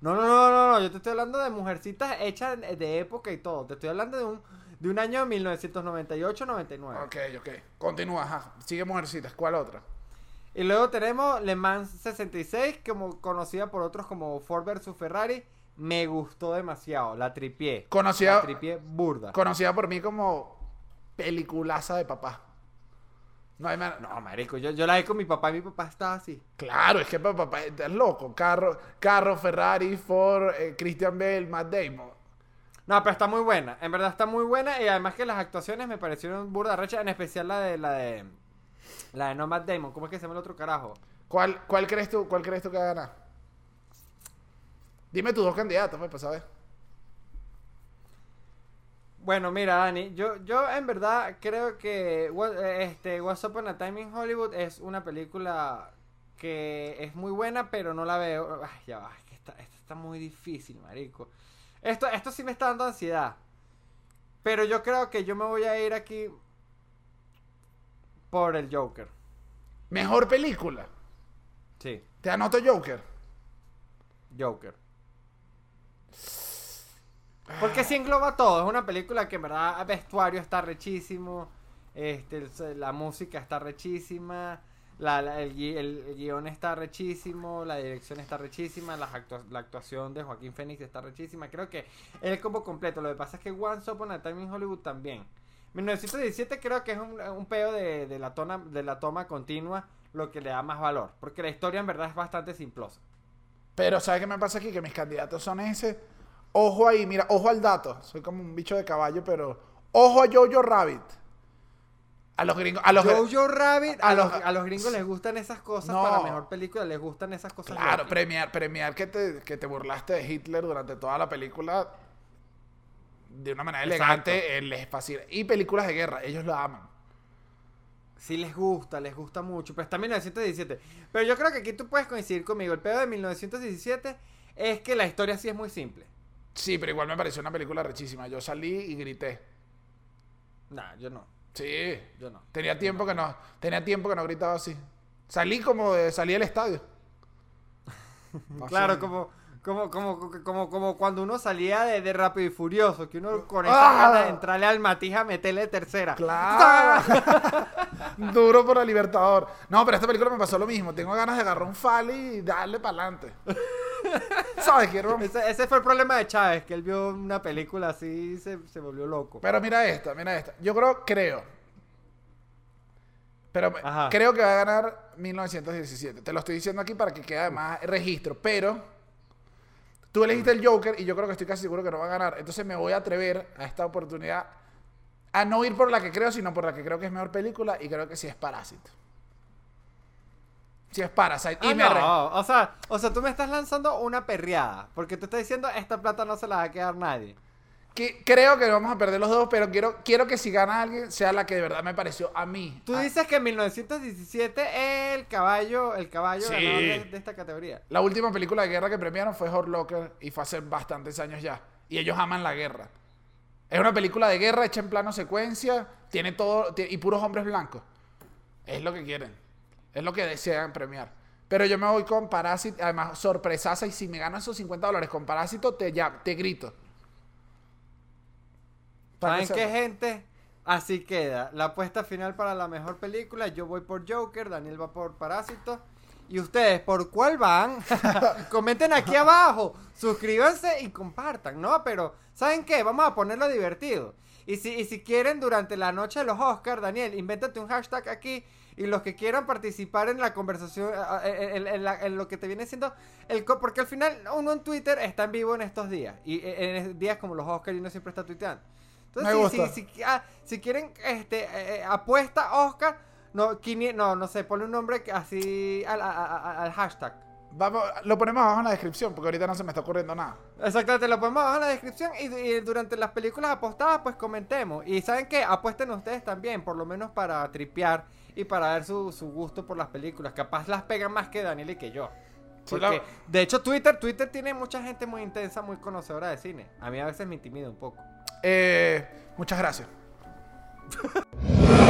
B: No, no, no, no, no. Yo te estoy hablando de Mujercitas hechas de época y todo. Te estoy hablando de un, de un año 1998-99.
A: Ok, ok. Continúa, ajá. Sigue Mujercitas. ¿Cuál otra?
B: Y luego tenemos Le Mans 66, como conocida por otros como Ford vs Ferrari. Me gustó demasiado, la tripié.
A: Conocida-
B: La tripié burda.
A: Conocida por mí como peliculaza de papá. No hay man-
B: No, marico, yo, yo la vi con mi papá y mi papá estaba así.
A: Claro, es que pa- papá es loco. Carro, carro Ferrari, Ford, eh, Christian Bale, Matt Damon.
B: No, pero está muy buena. En verdad está muy buena y además que las actuaciones me parecieron burda recha, en especial la de la de la de No Matt Damon. ¿Cómo es que se llama el otro carajo?
A: ¿Cuál, cuál crees tú, cuál crees tú que va a ganar? Dime tus dos candidatos, pues, para saber.
B: Bueno, mira, Dani, yo, yo en verdad creo que este, What's Up on a Time in Hollywood es una película que es muy buena, pero no la veo. Ay, ya va, es que esta, esta está muy difícil, marico. Esto, esto sí me está dando ansiedad. Pero yo creo que yo me voy a ir aquí por el Joker.
A: Mejor película.
B: Sí,
A: Te anoto Joker.
B: Joker. Porque sí engloba todo. Es una película que en verdad vestuario está rechísimo. Este, la música está rechísima. La, la- el, el- guion está rechísimo. La dirección está rechísima. actua- la actuación de Joaquín Phoenix está rechísima. Creo que el combo completo. Lo que pasa es que Once Upon a Time in Hollywood también. 1917 creo que es un, un peo de, de la tona, de la toma continua lo que le da más valor. Porque la historia en verdad es bastante simplosa.
A: Pero ¿sabes qué me pasa aquí? Que mis candidatos son ese. Ojo ahí, mira, ojo al dato. Soy como un bicho de caballo, pero ojo a Jojo Rabbit. A los gringos, a los
B: Jojo Rabbit, a,
A: a
B: los, a los gringos les gustan esas cosas
A: No.
B: para mejor película, les gustan esas cosas.
A: Claro, premiar, premiar que te, que te burlaste de Hitler durante toda la película de una manera
B: Exacto.
A: elegante, eh, les fascina. Y películas de guerra, ellos lo aman.
B: Sí les gusta, les gusta mucho, pero está en 1917. Pero yo creo que aquí tú puedes coincidir conmigo. El pedo de 1917 es que la historia sí es muy simple.
A: Sí, pero igual me pareció una película rechísima. Yo salí y grité.
B: Nah, yo no,
A: Sí.
B: yo no.
A: Tenía tiempo que no, tenía tiempo que no gritaba así. Salí como de, salí del estadio.
B: Claro, como, como, como, como, como cuando uno salía de, de Rápido y Furioso, que uno con
A: Ah.
B: esa ganas de entrarle al matiz a meterle tercera.
A: Claro. Duro por el Libertador. No, pero esta película me pasó lo mismo. Tengo ganas de agarrar un fali y darle para adelante. ¿Sabes? Quiero...
B: Ese, ese fue el problema de Chávez, que él vio una película así y se, se volvió loco.
A: Pero mira esta, mira esta. Yo creo, creo. Pero
B: Ajá.
A: creo que va a ganar 1917. Te lo estoy diciendo aquí para que quede además registro. Pero tú elegiste el Joker y yo creo que estoy casi seguro que no va a ganar. Entonces me voy a atrever a esta oportunidad a no ir por la que creo, sino por la que creo que es mejor película y creo que sí es Parásito. Sí es Parasite. Y
B: Ah,
A: me
B: no, o sea, o sea, tú me estás lanzando una perreada, porque te estás diciendo esta plata no se la va a quedar nadie.
A: que- creo que vamos a perder los dos, pero quiero, quiero que si gana alguien sea la que de verdad me pareció a mí.
B: Tú
A: Ah,
B: dices que en 1917 es el caballo, el caballo
A: Sí.
B: ganador de, de esta categoría.
A: La última película de guerra que premiaron fue Hurt Locker y fue hace bastantes años ya. Y ellos aman la guerra. Es una película de guerra hecha en plano secuencia, tiene todo y puros hombres blancos. Es lo que quieren. Es lo que desean premiar. Pero yo me voy con Parásito, además sorpresaza y si me gano esos 50 dólares con Parásito te ya te grito.
B: ¿Saben qué, gente? Así queda. La apuesta final para la mejor película. Yo voy por Joker, Daniel va por Parásito. ¿Y ustedes por cuál van? Comenten aquí abajo. Suscríbanse y compartan, ¿no? Pero, ¿saben qué? Vamos a ponerlo divertido. Y si, y si quieren, durante la noche de los Oscars, Daniel, invéntate un hashtag aquí. Y los que quieran participar en la conversación, en, en la- en lo que te viene siendo el... co- Porque al final uno en Twitter está en vivo en estos días. Y eh, en días como los Oscars y uno siempre está tuiteando. Entonces, si, si, ah, si quieren este, eh, eh, apuesta Oscar, no, quini- no, no sé, ponle un nombre así al, hashtag.
A: Vamos, lo ponemos abajo en la descripción porque ahorita no se me está ocurriendo nada.
B: Exactamente, lo ponemos abajo en la descripción y, y durante las películas apostadas pues comentemos. Y saben que apuesten ustedes también, por lo menos para tripear y para ver su, su gusto por las películas. Capaz las pegan más que Daniel y que yo.
A: Sí,
B: Porque,
A: la-
B: de hecho, Twitter, Twitter tiene mucha gente muy intensa, muy conocedora de cine. A mí a veces me intimida un poco.
A: Eh, muchas gracias.